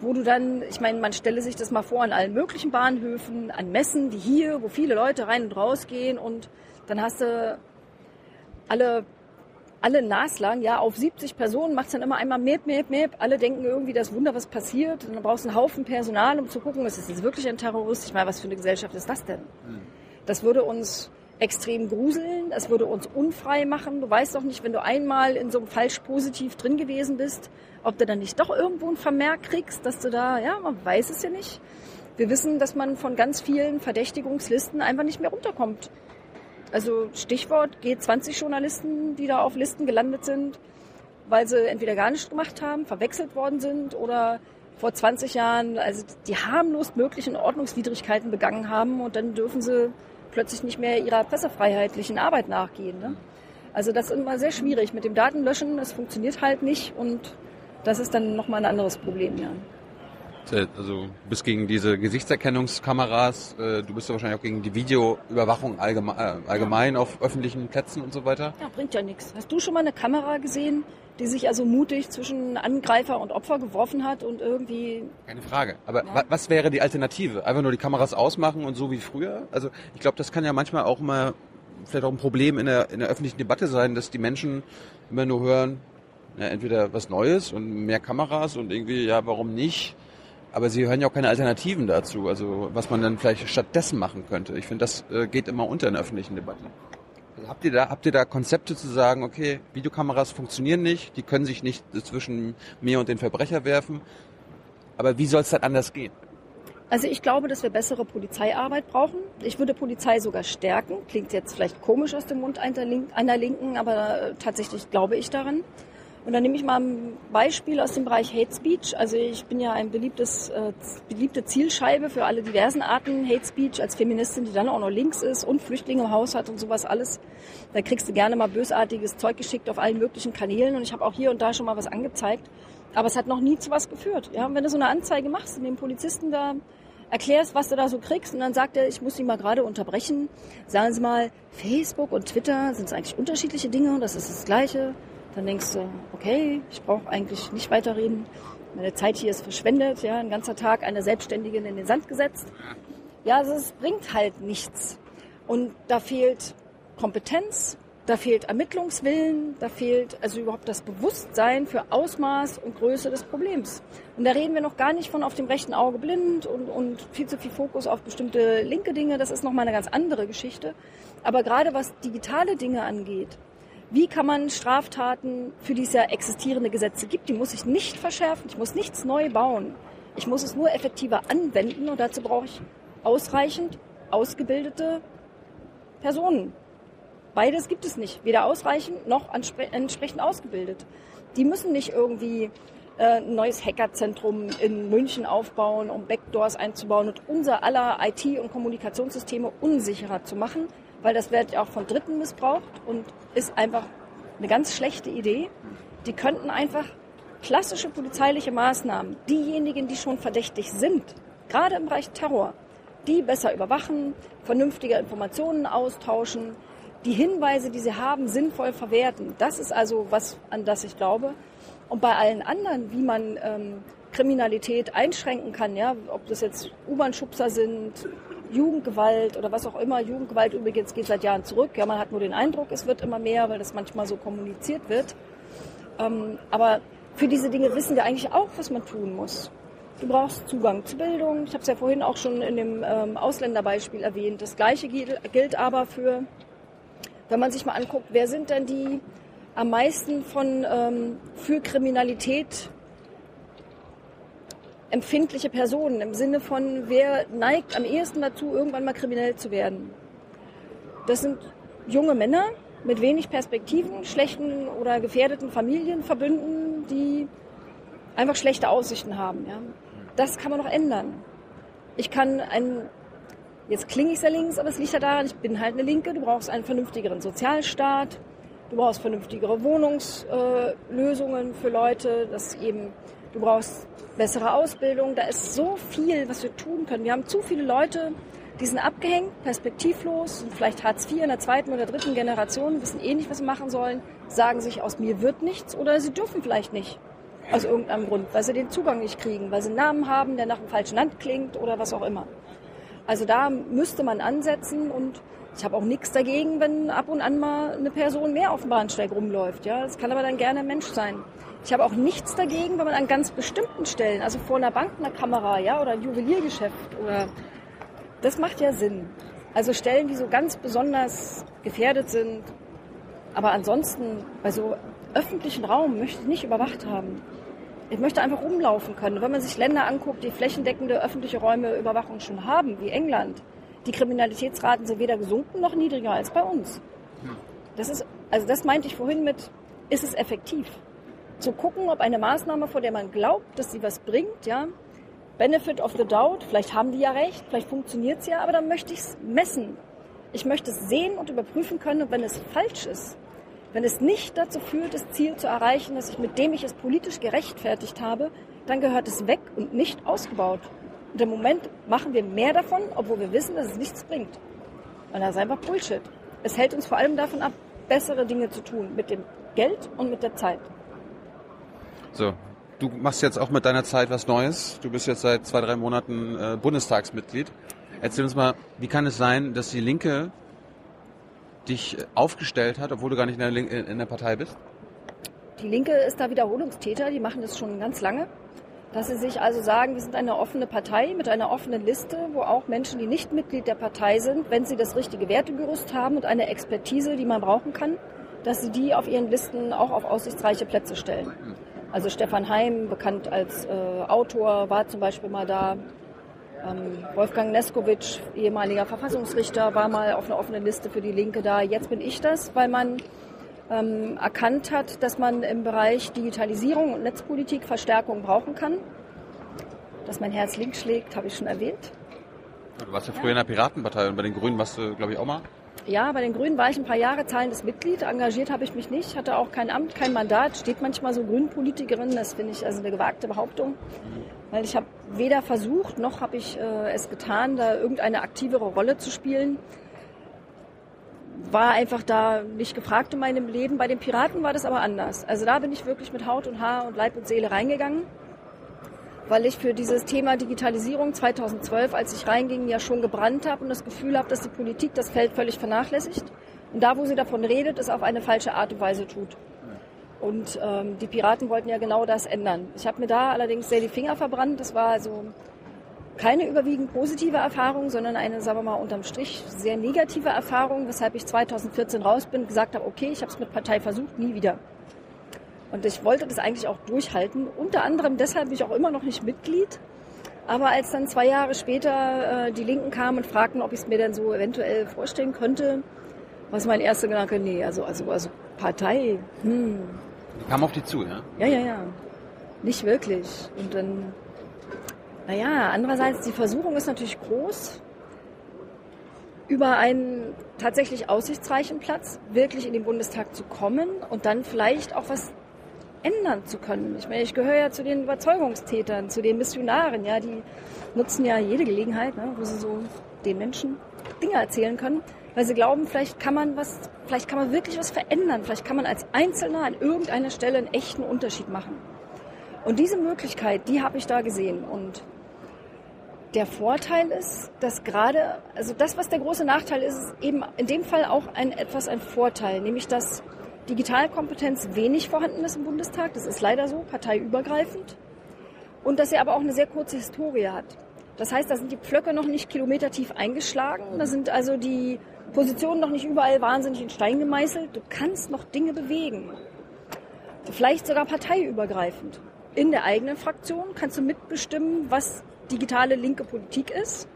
S1: wo du dann, ich meine, man stelle sich das mal vor an allen möglichen Bahnhöfen, an Messen wie hier, wo viele Leute rein und raus gehen und dann hast du alle alle naslang, ja, auf 70 Personen macht es dann immer einmal Mep, Mep, Mep. Alle denken irgendwie, das Wunder, was passiert. Und dann brauchst du einen Haufen Personal, um zu gucken, ist das jetzt wirklich ein Terrorist? Ich meine, was für eine Gesellschaft ist das denn? Hm. Das würde uns extrem gruseln, das würde uns unfrei machen. Du weißt doch nicht, wenn du einmal in so einem falsch positiv drin gewesen bist, ob du dann nicht doch irgendwo ein Vermerk kriegst, dass du da, ja, man weiß es ja nicht. Wir wissen, dass man von ganz vielen Verdächtigungslisten einfach nicht mehr runterkommt. Also Stichwort G20-Journalisten, die da auf Listen gelandet sind, weil sie entweder gar nichts gemacht haben, verwechselt worden sind oder vor 20 Jahren, also die harmlos möglichen Ordnungswidrigkeiten begangen haben und dann dürfen sie plötzlich nicht mehr ihrer pressefreiheitlichen Arbeit nachgehen. Ne? Also das ist immer sehr schwierig mit dem Datenlöschen. Es funktioniert halt nicht und das ist dann nochmal ein anderes Problem, ja.
S2: Also du bist gegen diese Gesichtserkennungskameras, äh, du bist ja wahrscheinlich auch gegen die Videoüberwachung allgemein, äh, allgemein auf öffentlichen Plätzen und so weiter.
S1: Ja, bringt ja nichts. Hast du schon mal eine Kamera gesehen, die sich also mutig zwischen Angreifer und Opfer geworfen hat und irgendwie...
S2: Keine Frage. Aber ja. was wäre die Alternative? Einfach nur die Kameras ausmachen und so wie früher? Also ich glaube, das kann ja manchmal auch mal vielleicht auch ein Problem in der, in der öffentlichen Debatte sein, dass die Menschen immer nur hören, ja, entweder was Neues und mehr Kameras und irgendwie, ja, warum nicht? Aber sie hören ja auch keine Alternativen dazu, also was man dann vielleicht stattdessen machen könnte. Ich finde, das äh, geht immer unter in öffentlichen Debatte. Also habt ihr da, habt ihr da Konzepte zu sagen, okay, Videokameras funktionieren nicht, die können sich nicht zwischen mir und den Verbrecher werfen, aber wie soll es dann anders gehen?
S1: Also ich glaube, dass wir bessere Polizeiarbeit brauchen. Ich würde Polizei sogar stärken. Klingt jetzt vielleicht komisch aus dem Mund einer Linken, aber äh, tatsächlich glaube ich daran. Und dann nehme ich mal ein Beispiel aus dem Bereich Hate Speech. Also ich bin ja ein beliebtes, äh, beliebte Zielscheibe für alle diversen Arten Hate Speech als Feministin, die dann auch noch links ist und Flüchtlinge im Haus hat und sowas alles. Da kriegst du gerne mal bösartiges Zeug geschickt auf allen möglichen Kanälen und ich habe auch hier und da schon mal was angezeigt. Aber es hat noch nie zu was geführt. Ja, und wenn du so eine Anzeige machst und dem Polizisten da erklärst, was du da so kriegst und dann sagt er, ich muss Sie mal gerade unterbrechen. Sagen Sie mal, Facebook und Twitter sind es eigentlich unterschiedliche Dinge, das ist das Gleiche. Dann denkst du, okay, ich brauche eigentlich nicht weiterreden. Meine Zeit hier ist verschwendet, ja, ein ganzer Tag eine Selbstständigen in den Sand gesetzt. Ja, also es bringt halt nichts. Und da fehlt Kompetenz, da fehlt Ermittlungswillen, da fehlt also überhaupt das Bewusstsein für Ausmaß und Größe des Problems. Und da reden wir noch gar nicht von auf dem rechten Auge blind und, und viel zu viel Fokus auf bestimmte linke Dinge. Das ist nochmal eine ganz andere Geschichte. Aber gerade was digitale Dinge angeht, wie kann man Straftaten, für die es ja existierende Gesetze gibt, die muss ich nicht verschärfen, ich muss nichts neu bauen. Ich muss es nur effektiver anwenden und dazu brauche ich ausreichend ausgebildete Personen. Beides gibt es nicht. Weder ausreichend noch entsprechend ausgebildet. Die müssen nicht irgendwie äh, ein neues Hackerzentrum in München aufbauen, um Backdoors einzubauen und unser aller IT- und Kommunikationssysteme unsicherer zu machen, weil das wird ja auch von Dritten missbraucht und ist einfach eine ganz schlechte Idee. Die könnten einfach klassische polizeiliche Maßnahmen, diejenigen, die schon verdächtig sind, gerade im Bereich Terror, die besser überwachen, vernünftige Informationen austauschen, die Hinweise, die sie haben, sinnvoll verwerten. Das ist also was, an das ich glaube. Und bei allen anderen, wie man ähm, Kriminalität einschränken kann, ja, ob das jetzt U-Bahn-Schubser sind, Jugendgewalt oder was auch immer. Jugendgewalt übrigens geht seit Jahren zurück. Ja, man hat nur den Eindruck, es wird immer mehr, weil das manchmal so kommuniziert wird. Ähm, aber für diese Dinge wissen wir eigentlich auch, was man tun muss. Du brauchst Zugang zu Bildung. Ich habe es ja vorhin auch schon in dem ähm, Ausländerbeispiel erwähnt. Das Gleiche gilt, aber für, wenn man sich mal anguckt, wer sind denn die am meisten von ähm, für Kriminalität empfindliche Personen im Sinne von, wer neigt am ehesten dazu, irgendwann mal kriminell zu werden. Das sind junge Männer mit wenig Perspektiven, schlechten oder gefährdeten Familienverbünden, die einfach schlechte Aussichten haben. Ja. Das kann man noch ändern. Ich kann ein, jetzt klinge ich sehr links, aber es liegt ja daran, ich bin halt eine Linke, du brauchst einen vernünftigeren Sozialstaat, du brauchst vernünftigere Wohnungslösungen äh, für Leute, dass eben, du brauchst bessere Ausbildung, da ist so viel, was wir tun können. Wir haben zu viele Leute, die sind abgehängt, perspektivlos, vielleicht Hartz IV in der zweiten oder dritten Generation, wissen eh nicht, was sie machen sollen, sagen sich, aus mir wird nichts oder sie dürfen vielleicht nicht. Aus irgendeinem Grund, weil sie den Zugang nicht kriegen, weil sie einen Namen haben, der nach einem falschen Land klingt oder was auch immer. Also da müsste man ansetzen und ich habe auch nichts dagegen, wenn ab und an mal eine Person mehr auf dem Bahnsteig rumläuft. Ja, das kann aber dann gerne ein Mensch sein. Ich habe auch nichts dagegen, wenn man an ganz bestimmten Stellen, also vor einer Bank einer Kamera, ja, oder ein Juweliergeschäft oder das macht ja Sinn. Also Stellen, die so ganz besonders gefährdet sind. Aber ansonsten, bei so öffentlichen Raum möchte ich nicht überwacht haben. Ich möchte einfach rumlaufen können. Wenn man sich Länder anguckt, die flächendeckende öffentliche Räume Überwachung schon haben, wie England, die Kriminalitätsraten sind weder gesunken noch niedriger als bei uns. Das ist, also das meinte ich vorhin mit, ist es effektiv? Zu gucken, ob eine Maßnahme, vor der man glaubt, dass sie was bringt, ja, Benefit of the Doubt, vielleicht haben die ja recht, vielleicht funktioniert es ja, aber dann möchte ich es messen. Ich möchte es sehen und überprüfen können, und wenn es falsch ist, wenn es nicht dazu führt, das Ziel zu erreichen, dass ich mit dem ich es politisch gerechtfertigt habe, dann gehört es weg und nicht ausgebaut. Und im Moment machen wir mehr davon, obwohl wir wissen, dass es nichts bringt. Und das ist einfach Bullshit. Es hält uns vor allem davon ab, bessere Dinge zu tun, mit dem Geld und mit der Zeit.
S2: So, du machst jetzt auch mit deiner Zeit was Neues. Du bist jetzt seit zwei, drei Monaten äh, Bundestagsmitglied. Erzähl uns mal, wie kann es sein, dass die Linke dich aufgestellt hat, obwohl du gar nicht in der, in der Partei bist?
S1: Die Linke ist da Wiederholungstäter, die machen das schon ganz lange. Dass sie sich also sagen, wir sind eine offene Partei mit einer offenen Liste, wo auch Menschen, die nicht Mitglied der Partei sind, wenn sie das richtige Wertegerüst haben und eine Expertise, die man brauchen kann, dass sie die auf ihren Listen auch auf aussichtsreiche Plätze stellen. Also Stefan Heim, bekannt als äh, Autor, war zum Beispiel mal da. Ähm, Wolfgang Neskowitsch, ehemaliger Verfassungsrichter, war mal auf einer offenen Liste für die Linke da. Jetzt bin ich das, weil man ähm, erkannt hat, dass man im Bereich Digitalisierung und Netzpolitik Verstärkung brauchen kann. Dass mein Herz links schlägt, habe ich schon erwähnt.
S2: Du warst ja früher in der Piratenpartei und bei den Grünen warst du, glaube ich, auch mal.
S1: Ja, bei den Grünen war ich ein paar Jahre zahlendes Mitglied. Engagiert habe ich mich nicht, hatte auch kein Amt, kein Mandat. Steht manchmal so Grünpolitikerin, das finde ich also eine gewagte Behauptung. Weil ich habe weder versucht, noch habe ich äh, es getan, da irgendeine aktivere Rolle zu spielen. War einfach da nicht gefragt in meinem Leben. Bei den Piraten war das aber anders. Also da bin ich wirklich mit Haut und Haar und Leib und Seele reingegangen weil ich für dieses Thema Digitalisierung 2012, als ich reinging, ja schon gebrannt habe und das Gefühl habe, dass die Politik das Feld völlig vernachlässigt und da, wo sie davon redet, es auf eine falsche Art und Weise tut. Und ähm, die Piraten wollten ja genau das ändern. Ich habe mir da allerdings sehr die Finger verbrannt. Das war also keine überwiegend positive Erfahrung, sondern eine, sagen wir mal, unterm Strich sehr negative Erfahrung, weshalb ich 2014 raus bin, gesagt habe, okay, ich habe es mit Partei versucht, nie wieder. Und ich wollte das eigentlich auch durchhalten. Unter anderem deshalb bin ich auch immer noch nicht Mitglied. Aber als dann zwei Jahre später äh, die Linken kamen und fragten, ob ich es mir denn so eventuell vorstellen könnte, war es mein erster Gedanke, nee, also, also, also Partei, hm.
S2: Kam auf die zu, ja?
S1: Ja, ja, ja. Nicht wirklich. Und dann, naja, andererseits, die Versuchung ist natürlich groß, über einen tatsächlich aussichtsreichen Platz wirklich in den Bundestag zu kommen und dann vielleicht auch was ändern zu können. Ich meine, ich gehöre ja zu den Überzeugungstätern, zu den Missionaren, ja, die nutzen ja jede Gelegenheit, ne, wo sie so den Menschen Dinge erzählen können, weil sie glauben, vielleicht kann man was, vielleicht kann man wirklich was verändern, vielleicht kann man als Einzelner an irgendeiner Stelle einen echten Unterschied machen. Und diese Möglichkeit, die habe ich da gesehen und der Vorteil ist, dass gerade, also das, was der große Nachteil ist, ist eben in dem Fall auch ein etwas ein Vorteil, nämlich dass Digitalkompetenz wenig vorhanden ist im Bundestag. Das ist leider so, parteiübergreifend. Und dass er aber auch eine sehr kurze Historie hat. Das heißt, da sind die Pflöcke noch nicht kilometertief eingeschlagen. Da sind also die Positionen noch nicht überall wahnsinnig in Stein gemeißelt. Du kannst noch Dinge bewegen. Vielleicht sogar parteiübergreifend. In der eigenen Fraktion kannst du mitbestimmen, was digitale linke Politik ist.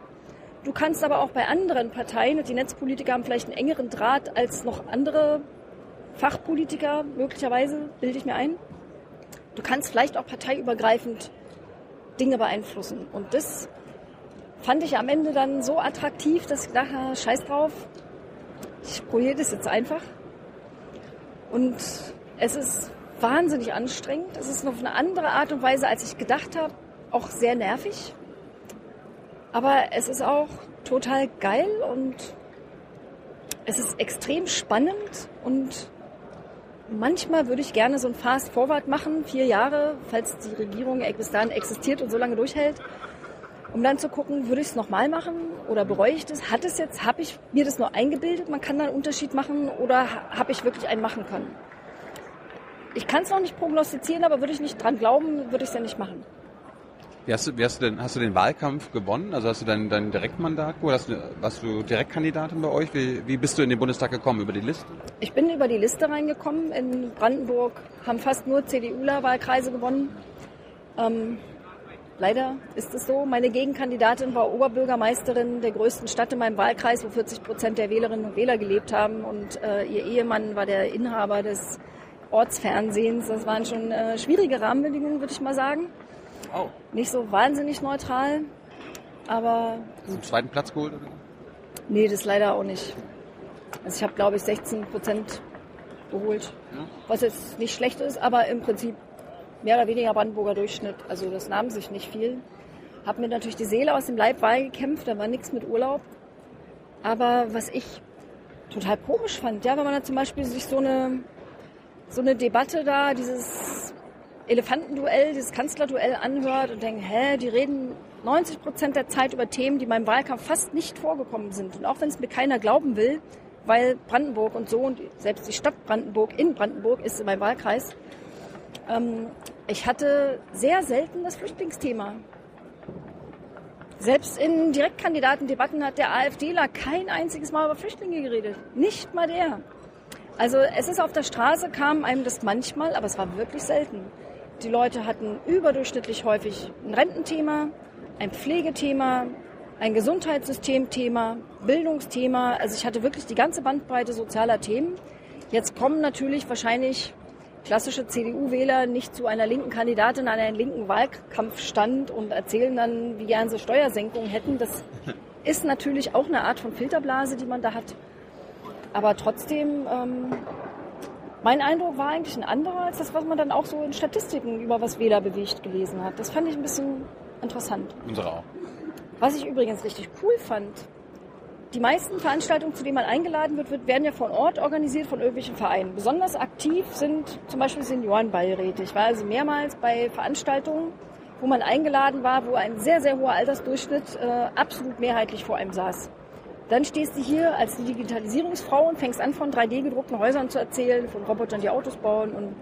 S1: Du kannst aber auch bei anderen Parteien, und die Netzpolitiker haben vielleicht einen engeren Draht als noch andere Fachpolitiker, möglicherweise, bilde ich mir ein. Du kannst vielleicht auch parteiübergreifend Dinge beeinflussen. Und das fand ich am Ende dann so attraktiv, dass ich dachte, scheiß drauf, ich probiere das jetzt einfach. Und es ist wahnsinnig anstrengend. Es ist auf eine andere Art und Weise, als ich gedacht habe, auch sehr nervig. Aber es ist auch total geil und es ist extrem spannend und manchmal würde ich gerne so ein Fast Forward machen, vier Jahre, falls die Regierung bis dahin existiert und so lange durchhält, um dann zu gucken, würde ich es nochmal machen oder bereue ich das? Hat es jetzt, habe ich mir das nur eingebildet, man kann da einen Unterschied machen oder habe ich wirklich einen machen können? Ich kann es noch nicht prognostizieren, aber würde ich nicht dran glauben, würde ich es ja nicht machen.
S2: Wie hast du, wie hast du denn, hast du den Wahlkampf gewonnen? Also hast du dein, dein Direktmandat oder hast du, warst du Direktkandidatin bei euch? Wie, wie bist du in den Bundestag gekommen? Über die Liste?
S1: Ich bin über die Liste reingekommen. In Brandenburg haben fast nur CDUler Wahlkreise gewonnen. Ähm, leider ist es so. Meine Gegenkandidatin war Oberbürgermeisterin der größten Stadt in meinem Wahlkreis, wo 40 Prozent der Wählerinnen und Wähler gelebt haben. Und äh, ihr Ehemann war der Inhaber des Ortsfernsehens. Das waren schon äh, schwierige Rahmenbedingungen, würde ich mal sagen. Oh. Nicht so wahnsinnig neutral, aber.
S2: Den zweiten Platz geholt? Oder?
S1: Nee, das leider auch nicht. Also ich habe, glaube ich, 16 Prozent geholt. Ja. Was jetzt nicht schlecht ist, aber im Prinzip mehr oder weniger Brandenburger Durchschnitt. Also das nahm sich nicht viel. Habe mir natürlich die Seele aus dem Leib gekämpft, da war nichts mit Urlaub. Aber was ich total komisch fand, ja, wenn man da zum Beispiel sich so eine, so eine Debatte da, dieses Elefantenduell, dieses Kanzlerduell anhört und denkt, hä, die reden 90 Prozent der Zeit über Themen, die in meinem Wahlkampf fast nicht vorgekommen sind. Und auch wenn es mir keiner glauben will, weil Brandenburg und so und selbst die Stadt Brandenburg in Brandenburg ist in meinem Wahlkreis, ähm, ich hatte sehr selten das Flüchtlingsthema. Selbst in Direktkandidatendebatten hat der AfDler kein einziges Mal über Flüchtlinge geredet. Nicht mal der. Also es ist auf der Straße, kam einem das manchmal, aber es war wirklich selten. Die Leute hatten überdurchschnittlich häufig ein Rententhema, ein Pflegethema, ein Gesundheitssystemthema, Bildungsthema. Also ich hatte wirklich die ganze Bandbreite sozialer Themen. Jetzt kommen natürlich wahrscheinlich klassische CDU-Wähler nicht zu einer linken Kandidatin an einen linken Wahlkampfstand und erzählen dann, wie gern sie Steuersenkungen hätten. Das ist natürlich auch eine Art von Filterblase, die man da hat. Aber trotzdem ähm, mein Eindruck war eigentlich ein anderer als das, was man dann auch so in Statistiken über was Wähler bewegt gelesen hat. Das fand ich ein bisschen interessant.
S2: Unsere auch.
S1: Was ich übrigens richtig cool fand, die meisten Veranstaltungen, zu denen man eingeladen wird, werden ja von Ort organisiert von irgendwelchen Vereinen. Besonders aktiv sind zum Beispiel Seniorenbeiräte. Ich war also mehrmals bei Veranstaltungen, wo man eingeladen war, wo ein sehr, sehr hoher Altersdurchschnitt äh, absolut mehrheitlich vor einem saß. Dann stehst du hier als Digitalisierungsfrau und fängst an, von 3D-gedruckten Häusern zu erzählen, von Robotern, die Autos bauen. Und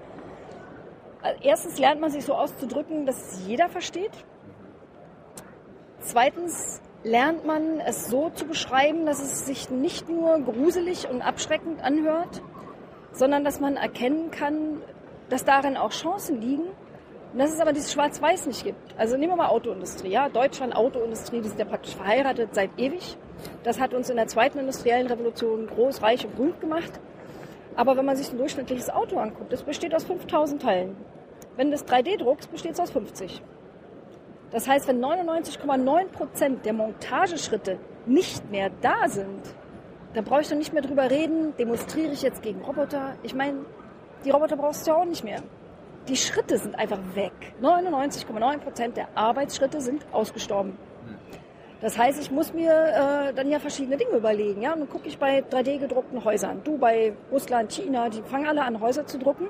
S1: äh, erstens lernt man sich so auszudrücken, dass es jeder versteht. Zweitens lernt man es so zu beschreiben, dass es sich nicht nur gruselig und abschreckend anhört, sondern dass man erkennen kann, dass darin auch Chancen liegen und dass es aber dieses Schwarz-Weiß nicht gibt. Also nehmen wir mal Autoindustrie. Ja? Deutschland, Autoindustrie, die sind ja praktisch verheiratet seit ewig. Das hat uns in der zweiten industriellen Revolution groß, reich und berühmt gemacht. Aber wenn man sich ein durchschnittliches Auto anguckt, das besteht aus 5000 Teilen. Wenn du es 3D druckst, besteht es aus 50. Das heißt, wenn 99,9 Prozent der Montageschritte nicht mehr da sind, dann brauche ich doch nicht mehr drüber reden, demonstriere ich jetzt gegen Roboter. Ich meine, die Roboter brauchst du ja auch nicht mehr. Die Schritte sind einfach weg. 99,9 Prozent der Arbeitsschritte sind ausgestorben. Das heißt, ich muss mir äh, dann ja verschiedene Dinge überlegen. Ja? Und dann gucke ich bei 3D gedruckten Häusern. Du bei Russland, China, die fangen alle an, Häuser zu drucken.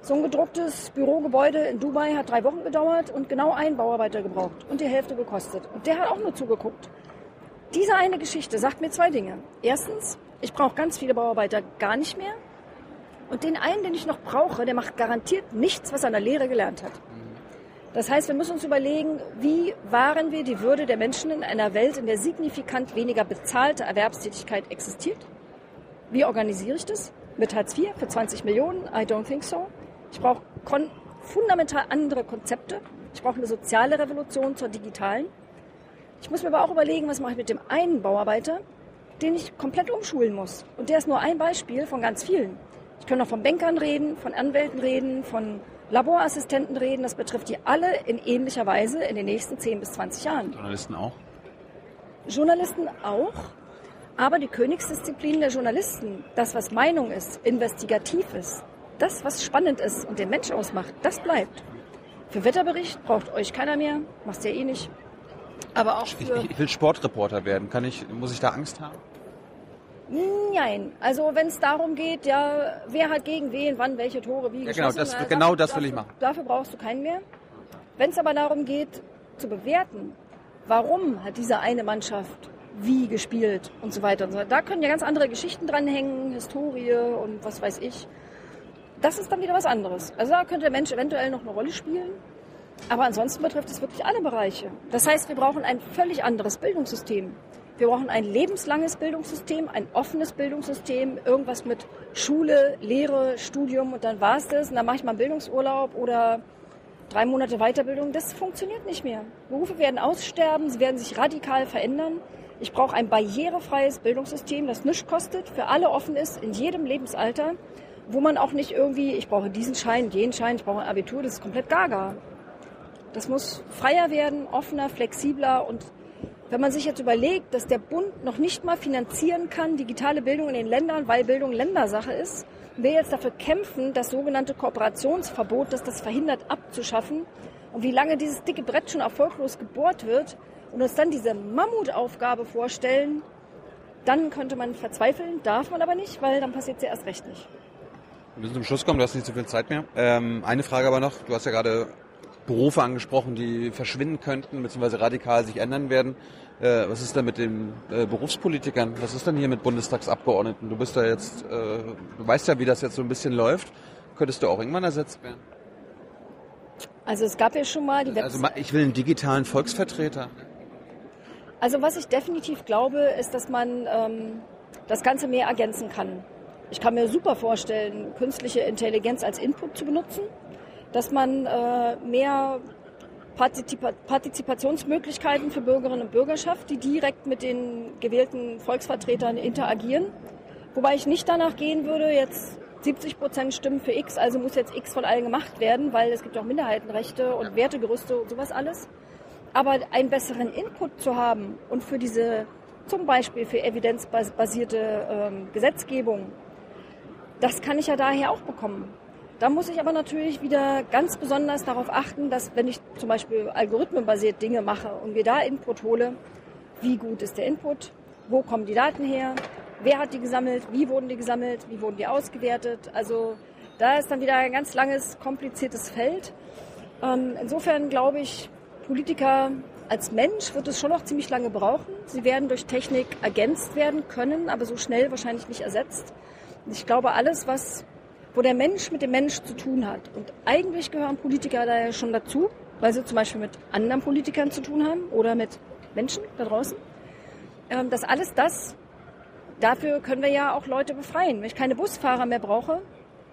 S1: So ein gedrucktes Bürogebäude in Dubai hat drei Wochen gedauert und genau ein Bauarbeiter gebraucht und die Hälfte gekostet. Und der hat auch nur zugeguckt. Diese eine Geschichte sagt mir zwei Dinge. Erstens, ich brauche ganz viele Bauarbeiter gar nicht mehr. Und den einen, den ich noch brauche, der macht garantiert nichts, was er an der Lehre gelernt hat. Das heißt, wir müssen uns überlegen, wie wahren wir die Würde der Menschen in einer Welt, in der signifikant weniger bezahlte Erwerbstätigkeit existiert? Wie organisiere ich das? Mit Hartz IV für 20 Millionen? I don't think so. Ich brauche fundamental andere Konzepte. Ich brauche eine soziale Revolution zur digitalen. Ich muss mir aber auch überlegen, was mache ich mit dem einen Bauarbeiter, den ich komplett umschulen muss. Und der ist nur ein Beispiel von ganz vielen. Ich kann noch von Bankern reden, von Anwälten reden, von Laborassistenten reden. Das betrifft die alle in ähnlicher Weise in den nächsten 10 bis 20 Jahren.
S2: Journalisten auch?
S1: Journalisten auch. Aber die Königsdisziplin der Journalisten, das, was Meinung ist, investigativ ist, das, was spannend ist und den Mensch ausmacht, das bleibt. Für Wetterbericht braucht euch keiner mehr, machst ja eh nicht. Aber auch
S2: Ich,
S1: für...
S2: ich will Sportreporter werden. Kann ich, muss ich da Angst haben?
S1: Nein, also wenn es darum geht, ja, wer hat gegen wen, wann welche Tore wie
S2: Ja, genau, das-
S1: na,
S2: genau
S1: dafür-
S2: das will ich
S1: dafür-
S2: machen.
S1: Dafür brauchst du keinen mehr. Wenn es aber darum geht, zu bewerten, warum hat diese eine Mannschaft wie gespielt und so weiter und so weiter, da können ja ganz andere Geschichten dranhängen, Historie und was weiß ich. Das ist dann wieder was anderes. Also da könnte der Mensch eventuell noch eine Rolle spielen. Aber ansonsten betrifft es wirklich alle Bereiche. Das heißt, wir brauchen ein völlig anderes Bildungssystem. Wir brauchen ein lebenslanges Bildungssystem, ein offenes Bildungssystem, irgendwas mit Schule, Lehre, Studium und dann war es das. Und dann mache ich mal einen Bildungsurlaub oder drei Monate Weiterbildung. Das funktioniert nicht mehr. Berufe werden aussterben, sie werden sich radikal verändern. Ich brauche ein barrierefreies Bildungssystem, das nichts kostet, für alle offen ist, in jedem Lebensalter, wo man auch nicht irgendwie, ich brauche diesen Schein, den Schein, ich brauche ein Abitur, das ist komplett gaga. Das muss freier werden, offener, flexibler und wenn man sich jetzt überlegt, dass der Bund noch nicht mal finanzieren kann, digitale Bildung in den Ländern, weil Bildung Ländersache ist, wir jetzt dafür kämpfen, das sogenannte Kooperationsverbot, das das verhindert, abzuschaffen und wie lange dieses dicke Brett schon erfolglos gebohrt wird und uns dann diese Mammutaufgabe vorstellen, dann könnte man verzweifeln, darf man aber nicht, weil dann passiert es ja erst recht nicht.
S2: Wir müssen zum Schluss kommen, du hast nicht so viel Zeit mehr. Ähm, eine Frage aber noch, du hast ja gerade Berufe angesprochen, die verschwinden könnten, beziehungsweise radikal sich ändern werden. Äh, was ist denn mit den äh, Berufspolitikern? Was ist denn hier mit Bundestagsabgeordneten? Du bist da jetzt, äh, du weißt ja, wie das jetzt so ein bisschen läuft. Könntest du auch irgendwann ersetzt werden?
S1: Also es gab ja schon mal die Website.
S2: Also ich will einen digitalen Volksvertreter.
S1: Also was ich definitiv glaube, ist, dass man ähm, das Ganze mehr ergänzen kann. Ich kann mir super vorstellen, künstliche Intelligenz als Input zu benutzen, dass man äh, mehr Partizipa Partizipationsmöglichkeiten für Bürgerinnen und Bürger schafft, die direkt mit den gewählten Volksvertretern interagieren. Wobei ich nicht danach gehen würde, jetzt 70 Prozent stimmen für X, also muss jetzt X von allen gemacht werden, weil es gibt auch Minderheitenrechte und Wertegerüste und sowas alles. Aber einen besseren Input zu haben und für diese, zum Beispiel für evidenzbasierte ähm, Gesetzgebung, das kann ich ja daher auch bekommen. Da muss ich aber natürlich wieder ganz besonders darauf achten, dass wenn ich zum Beispiel algorithmenbasiert Dinge mache und mir da Input hole, wie gut ist der Input, wo kommen die Daten her, wer hat die gesammelt, wie wurden die gesammelt, wie wurden die ausgewertet. Also da ist dann wieder ein ganz langes, kompliziertes Feld. Ähm, insofern glaube ich, Politiker als Mensch wird es schon noch ziemlich lange brauchen. Sie werden durch Technik ergänzt werden können, aber so schnell wahrscheinlich nicht ersetzt. Ich glaube, alles, was, wo der Mensch mit dem Mensch zu tun hat. Und eigentlich gehören Politiker da ja schon dazu, weil sie zum Beispiel mit anderen Politikern zu tun haben oder mit Menschen da draußen. Ähm, das alles das, dafür können wir ja auch Leute befreien. Wenn ich keine Busfahrer mehr brauche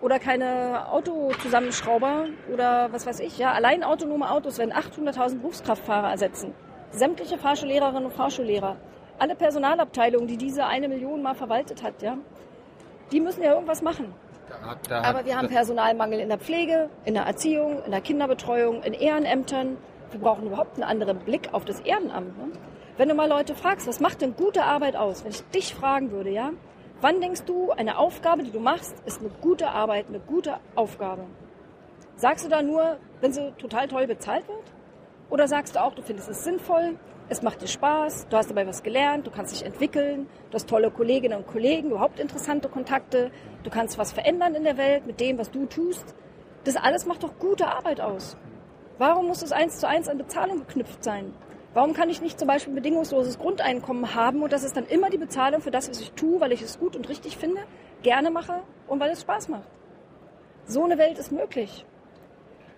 S1: oder keine Autozusammenschrauber oder was weiß ich, ja, allein autonome Autos werden 800.000 Berufskraftfahrer ersetzen. Sämtliche Fahrschullehrerinnen und Fahrschullehrer, alle Personalabteilungen, die diese eine Million mal verwaltet hat, ja, die müssen ja irgendwas machen. Aber wir haben Personalmangel in der Pflege, in der Erziehung, in der Kinderbetreuung, in Ehrenämtern. Wir brauchen überhaupt einen anderen Blick auf das Ehrenamt. Ne? Wenn du mal Leute fragst, was macht denn gute Arbeit aus? Wenn ich dich fragen würde, ja, wann denkst du, eine Aufgabe, die du machst, ist eine gute Arbeit, eine gute Aufgabe? Sagst du da nur, wenn sie total toll bezahlt wird? Oder sagst du auch, du findest es sinnvoll, es macht dir Spaß, du hast dabei was gelernt, du kannst dich entwickeln, du hast tolle Kolleginnen und Kollegen, überhaupt interessante Kontakte, du kannst was verändern in der Welt mit dem, was du tust. Das alles macht doch gute Arbeit aus. Warum muss es eins zu eins an Bezahlung geknüpft sein? Warum kann ich nicht zum Beispiel ein bedingungsloses Grundeinkommen haben und das ist dann immer die Bezahlung für das, was ich tue, weil ich es gut und richtig finde, gerne mache und weil es Spaß macht? So eine Welt ist möglich.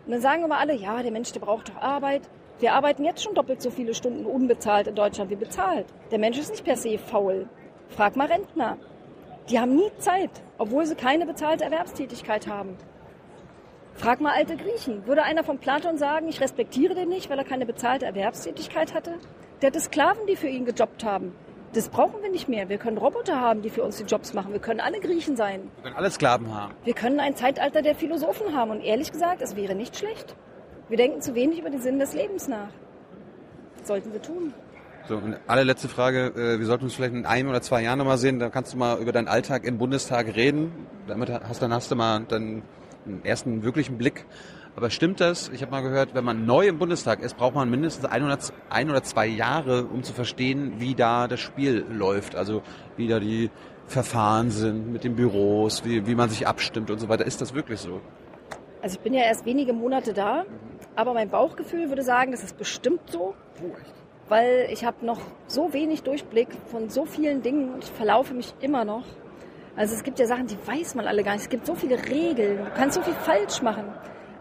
S1: Und dann sagen immer alle, ja, der Mensch, der braucht doch Arbeit. Wir arbeiten jetzt schon doppelt so viele Stunden unbezahlt in Deutschland wie bezahlt. Der Mensch ist nicht per se faul. Frag mal Rentner. Die haben nie Zeit, obwohl sie keine bezahlte Erwerbstätigkeit haben. Frag mal alte Griechen. Würde einer von Platon sagen, ich respektiere den nicht, weil er keine bezahlte Erwerbstätigkeit hatte? Der hatte Sklaven, die für ihn gejobbt haben. Das brauchen wir nicht mehr. Wir können Roboter haben, die für uns die Jobs machen. Wir können alle Griechen sein.
S2: Wir können alle Sklaven haben.
S1: Wir können ein Zeitalter der Philosophen haben. Und ehrlich gesagt, es wäre nicht schlecht. Wir denken zu wenig über den Sinn des Lebens nach. Das sollten wir tun.
S2: So, und allerletzte Frage. äh, Wir sollten uns vielleicht in einem oder zwei Jahren nochmal sehen. Da kannst du mal über deinen Alltag im Bundestag reden. Damit hast, dann hast du mal dann einen ersten wirklichen Blick. Aber stimmt das? Ich habe mal gehört, wenn man neu im Bundestag ist, braucht man mindestens ein oder, ein oder zwei Jahre, um zu verstehen, wie da das Spiel läuft. Also wie da die Verfahren sind mit den Büros, wie, wie man sich abstimmt und so weiter. Ist das wirklich so?
S1: Also ich bin ja erst wenige Monate da, aber mein Bauchgefühl würde sagen, das ist bestimmt so, weil ich habe noch so wenig Durchblick von so vielen Dingen und ich verlaufe mich immer noch. Also es gibt ja Sachen, die weiß man alle gar nicht. Es gibt so viele Regeln, du kannst so viel falsch machen.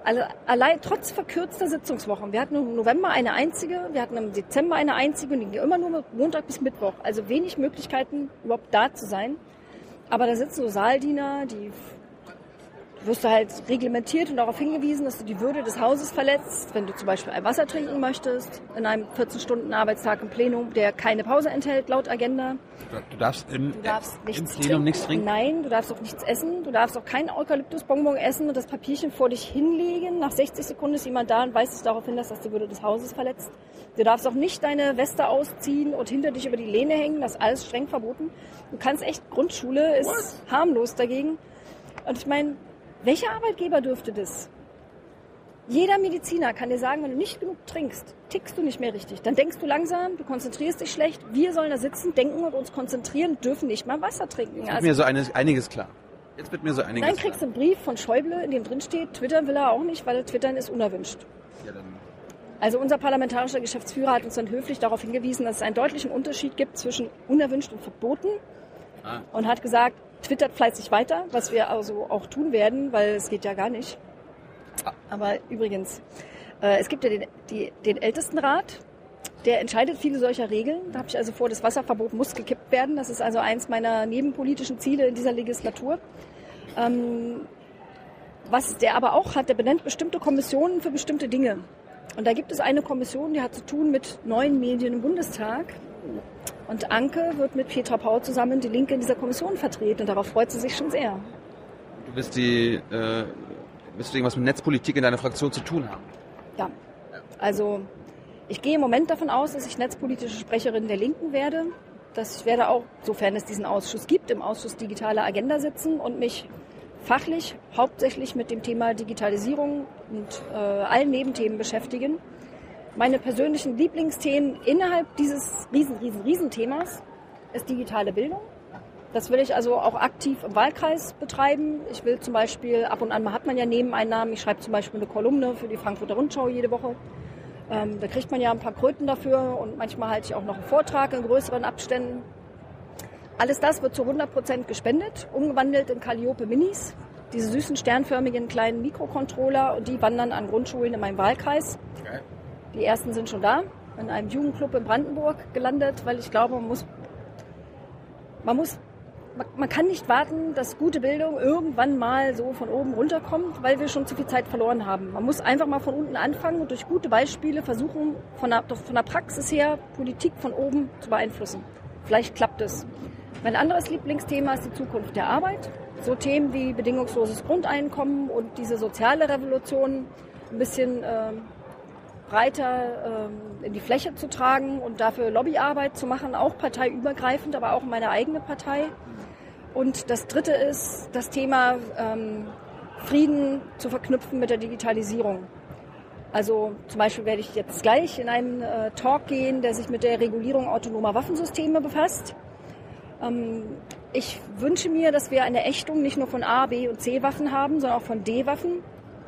S1: Alle, allein trotz verkürzter Sitzungswochen. Wir hatten im November eine einzige, wir hatten im Dezember eine einzige und die ging immer nur Montag bis Mittwoch. Also wenig Möglichkeiten, überhaupt da zu sein. Aber da sitzen so Saaldiener, die wirst du halt reglementiert und darauf hingewiesen, dass du die Würde des Hauses verletzt, wenn du zum Beispiel ein Wasser trinken möchtest, in einem 14-Stunden-Arbeitstag im Plenum, der keine Pause enthält, laut Agenda.
S2: Du darfst im,
S1: Du darfst
S2: im
S1: nichts
S2: Plenum
S1: trinken.
S2: nichts trinken?
S1: Nein, du darfst auch nichts essen. Du darfst auch keinen Eukalyptusbonbon essen und das Papierchen vor dich hinlegen. Nach 60 Sekunden ist jemand da und weist es darauf hin, dass das die Würde des Hauses verletzt. Du darfst auch nicht deine Weste ausziehen und hinter dich über die Lehne hängen. Das ist alles streng verboten. Du kannst echt, Grundschule ist harmlos dagegen. Und ich meine, welcher Arbeitgeber dürfte das? Jeder Mediziner kann dir sagen, wenn du nicht genug trinkst, tickst du nicht mehr richtig. Dann denkst du langsam, du konzentrierst dich schlecht. Wir sollen da sitzen, denken und uns konzentrieren, dürfen nicht mal Wasser trinken.
S2: Wird
S1: Also,
S2: mir so eines, einiges klar. Jetzt wird mir so einiges
S1: dann kriegst du einen Brief von Schäuble, in dem drin steht, Twitter will er auch nicht, weil Twittern ist unerwünscht.
S2: Ja, dann
S1: Also unser parlamentarischer Geschäftsführer hat uns dann höflich darauf hingewiesen, dass es einen deutlichen Unterschied gibt zwischen unerwünscht und verboten
S2: Ah.
S1: und hat gesagt, twittert fleißig weiter, was wir also auch tun werden, weil es geht ja gar nicht. Aber übrigens, äh, es gibt ja den, die, den Ältestenrat, der entscheidet viele solcher Regeln. Da habe ich also vor, das Wasserverbot muss gekippt werden. Das ist also eins meiner nebenpolitischen Ziele in dieser Legislatur. Ähm, was der aber auch hat, der benennt bestimmte Kommissionen für bestimmte Dinge. Und da gibt es eine Kommission, die hat zu tun mit neuen Medien im Bundestag. Und Anke wird mit Petra Paul zusammen die Linke in dieser Kommission vertreten. Und darauf freut sie sich schon sehr.
S2: Du wirst die, äh, wirst du irgendwas mit Netzpolitik in deiner Fraktion zu tun haben?
S1: Ja. Also ich gehe im Moment davon aus, dass ich netzpolitische Sprecherin der Linken werde. Dass ich werde auch, sofern es diesen Ausschuss gibt, im Ausschuss Digitale Agenda sitzen und mich fachlich hauptsächlich mit dem Thema Digitalisierung und äh, allen Nebenthemen beschäftigen. Meine persönlichen Lieblingsthemen innerhalb dieses riesen, riesen, riesen Themas ist digitale Bildung. Das will ich also auch aktiv im Wahlkreis betreiben. Ich will zum Beispiel, ab und an hat man ja Nebeneinnahmen. Ich schreibe zum Beispiel eine Kolumne für die Frankfurter Rundschau jede Woche. Ähm, da kriegt man ja ein paar Kröten dafür und manchmal halte ich auch noch einen Vortrag in größeren Abständen. Alles das wird zu 100 Prozent gespendet, umgewandelt in Calliope Minis. Diese süßen sternförmigen kleinen Mikrocontroller und die wandern an Grundschulen in meinem Wahlkreis. Die ersten sind schon da, in einem Jugendclub in Brandenburg gelandet, weil ich glaube, man muss, man muss, man, kann nicht warten, dass gute Bildung irgendwann mal so von oben runterkommt, weil wir schon zu viel Zeit verloren haben. Man muss einfach mal von unten anfangen und durch gute Beispiele versuchen, von der, von der Praxis her Politik von oben zu beeinflussen. Vielleicht klappt es. Mein anderes Lieblingsthema ist die Zukunft der Arbeit. So Themen wie bedingungsloses Grundeinkommen und diese soziale Revolution ein bisschen äh, breiter äh, in die Fläche zu tragen und dafür Lobbyarbeit zu machen, auch parteiübergreifend, aber auch meine eigene Partei. Und das Dritte ist das Thema ähm, Frieden zu verknüpfen mit der Digitalisierung. Also zum Beispiel werde ich jetzt gleich in einen äh, Talk gehen, der sich mit der Regulierung autonomer Waffensysteme befasst. Ähm, ich wünsche mir, dass wir eine Ächtung nicht nur von A, B und C Waffen haben, sondern auch von D Waffen,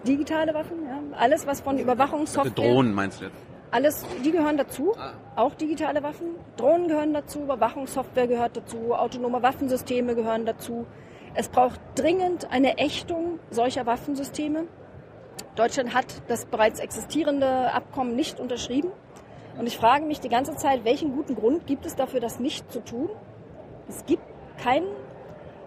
S1: digitale Waffen. Ja. Alles, was von Überwachungssoftware...
S2: Drohnen meinst du jetzt?
S1: Alles, die gehören dazu, auch digitale Waffen. Drohnen gehören dazu, Überwachungssoftware gehört dazu, autonome Waffensysteme gehören dazu. Es braucht dringend eine Ächtung solcher Waffensysteme. Deutschland hat das bereits existierende Abkommen nicht unterschrieben. Und ich frage mich die ganze Zeit, welchen guten Grund gibt es dafür, das nicht zu tun? Es gibt keinen.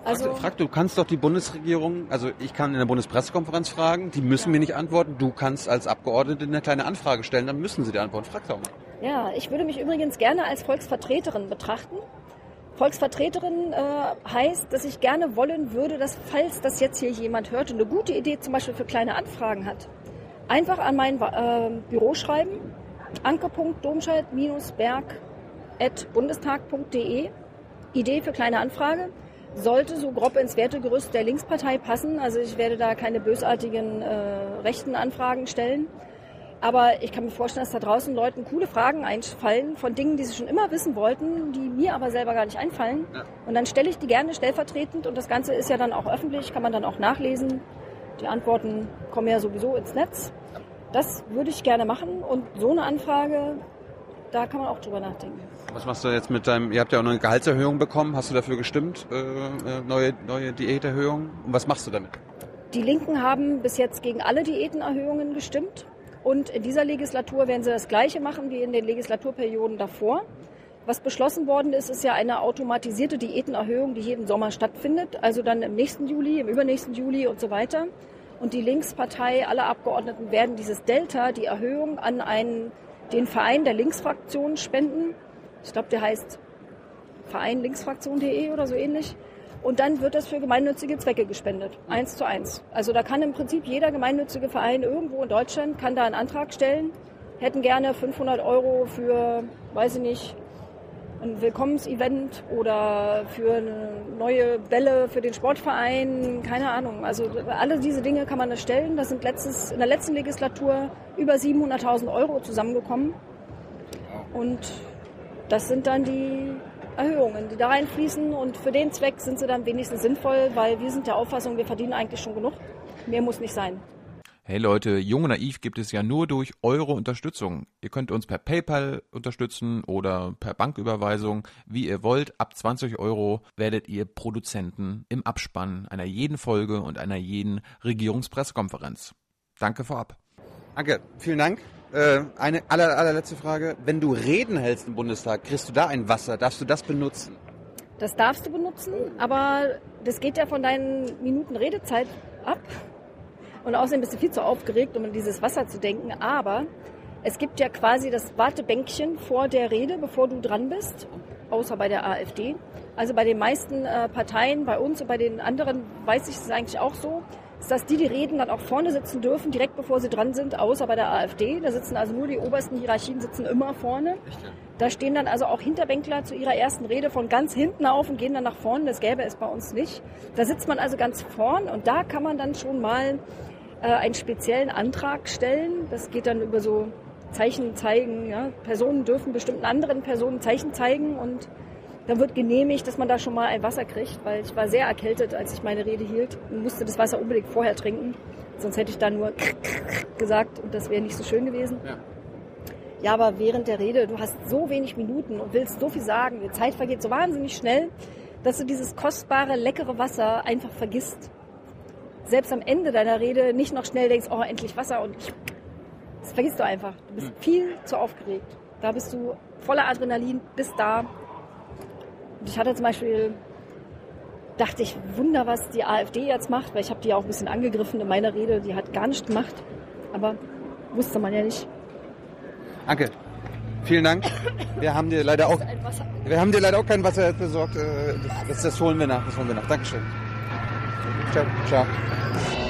S1: Also
S2: frag, frag, du kannst doch die Bundesregierung, also ich kann in der Bundespressekonferenz fragen, die müssen ja. mir nicht antworten. Du kannst als Abgeordnete eine kleine Anfrage stellen, dann müssen sie dir antworten. Frag doch mal.
S1: Ja, ich würde mich übrigens gerne als Volksvertreterin betrachten. Volksvertreterin äh, heißt, dass ich gerne wollen würde, dass falls das jetzt hier jemand hört und eine gute Idee zum Beispiel für kleine Anfragen hat, einfach an mein äh, Büro schreiben, anker.domscheit-berg.bundestag.de, Idee für kleine Anfrage, sollte so grob ins Wertegerüst der Linkspartei passen. Also ich werde da keine bösartigen äh, rechten Anfragen stellen. Aber ich kann mir vorstellen, dass da draußen Leuten coole Fragen einfallen von Dingen, die sie schon immer wissen wollten, die mir aber selber gar nicht einfallen. Ja. Und dann stelle ich die gerne stellvertretend und das Ganze ist ja dann auch öffentlich, kann man dann auch nachlesen. Die Antworten kommen ja sowieso ins Netz. Das würde ich gerne machen und so eine Anfrage, da kann man auch drüber nachdenken.
S2: Was machst du jetzt mit deinem, ihr habt ja auch eine Gehaltserhöhung bekommen, hast du dafür gestimmt, äh, äh neue, neue Diäterhöhung? Und was machst du damit?
S1: Die Linken haben bis jetzt gegen alle Diätenerhöhungen gestimmt. Und in dieser Legislatur werden sie das Gleiche machen wie in den Legislaturperioden davor. Was beschlossen worden ist, ist ja eine automatisierte Diätenerhöhung, die jeden Sommer stattfindet. Also dann im nächsten Juli, im übernächsten Juli und so weiter. Und die Linkspartei, alle Abgeordneten werden dieses Delta, die Erhöhung, an einen, den Verein der Linksfraktion spenden. Ich glaube, der heißt Verein linksfraktion.de oder so ähnlich. Und dann wird das für gemeinnützige Zwecke gespendet, eins zu eins. Also da kann im Prinzip jeder gemeinnützige Verein irgendwo in Deutschland kann da einen Antrag stellen, hätten gerne 500 Euro für, weiß ich nicht, ein Willkommensevent oder für eine neue Bälle für den Sportverein, keine Ahnung. Also alle diese Dinge kann man erstellen. Das sind letztes, in der letzten Legislatur über 700.000 Euro zusammengekommen. Und das sind dann die Erhöhungen, die da reinfließen. Und für den Zweck sind sie dann wenigstens sinnvoll, weil wir sind der Auffassung, wir verdienen eigentlich schon genug. Mehr muss nicht sein.
S5: Hey Leute, Jung und Naiv gibt es ja nur durch eure Unterstützung. Ihr könnt uns per PayPal unterstützen oder per Banküberweisung, wie ihr wollt. Ab 20 Euro werdet ihr Produzenten im Abspann einer jeden Folge und einer jeden Regierungspressekonferenz. Danke vorab.
S2: Danke, vielen Dank. Äh, eine aller, allerletzte Frage. Wenn du Reden hältst im Bundestag, kriegst du da ein Wasser? Darfst du das benutzen?
S1: Das darfst du benutzen, aber das geht ja von deinen Minuten Redezeit ab. Und außerdem bist du viel zu aufgeregt, um an dieses Wasser zu denken. Aber es gibt ja quasi das Wartebänkchen vor der Rede, bevor du dran bist, außer bei der AfD. Also bei den meisten äh, Parteien, bei uns und bei den anderen weiß ich es eigentlich auch so ist, dass die, die reden, dann auch vorne sitzen dürfen, direkt bevor sie dran sind, außer bei der AfD. Da sitzen also nur die obersten Hierarchien sitzen immer vorne. Da stehen dann also auch Hinterbänkler zu ihrer ersten Rede von ganz hinten auf und gehen dann nach vorne. Das gäbe es bei uns nicht. Da sitzt man also ganz vorn und da kann man dann schon mal äh, einen speziellen Antrag stellen. Das geht dann über so Zeichen zeigen. Ja? Personen dürfen bestimmten anderen Personen Zeichen zeigen und dann wird genehmigt, dass man da schon mal ein Wasser kriegt, weil ich war sehr erkältet, als ich meine Rede hielt und musste das Wasser unbedingt vorher trinken. Sonst hätte ich da nur gesagt und das wäre nicht so schön gewesen. Ja. ja, aber während der Rede, du hast so wenig Minuten und willst so viel sagen, die Zeit vergeht so wahnsinnig schnell, dass du dieses kostbare, leckere Wasser einfach vergisst. Selbst am Ende deiner Rede nicht noch schnell denkst, oh, endlich Wasser und ich, das vergisst du einfach. Du bist viel zu aufgeregt. Da bist du voller Adrenalin, bist da und ich hatte zum Beispiel, dachte ich, Wunder, was die AfD jetzt macht, weil ich habe die ja auch ein bisschen angegriffen in meiner Rede. Die hat gar nichts gemacht, aber wusste man ja nicht.
S2: Danke. vielen Dank. Wir haben dir leider auch,
S1: Wasser.
S2: wir haben dir leider auch kein Wasser besorgt. Äh, Das, das, das holen wir nach. Das holen wir nach. Dankeschön. Tchau, tchau.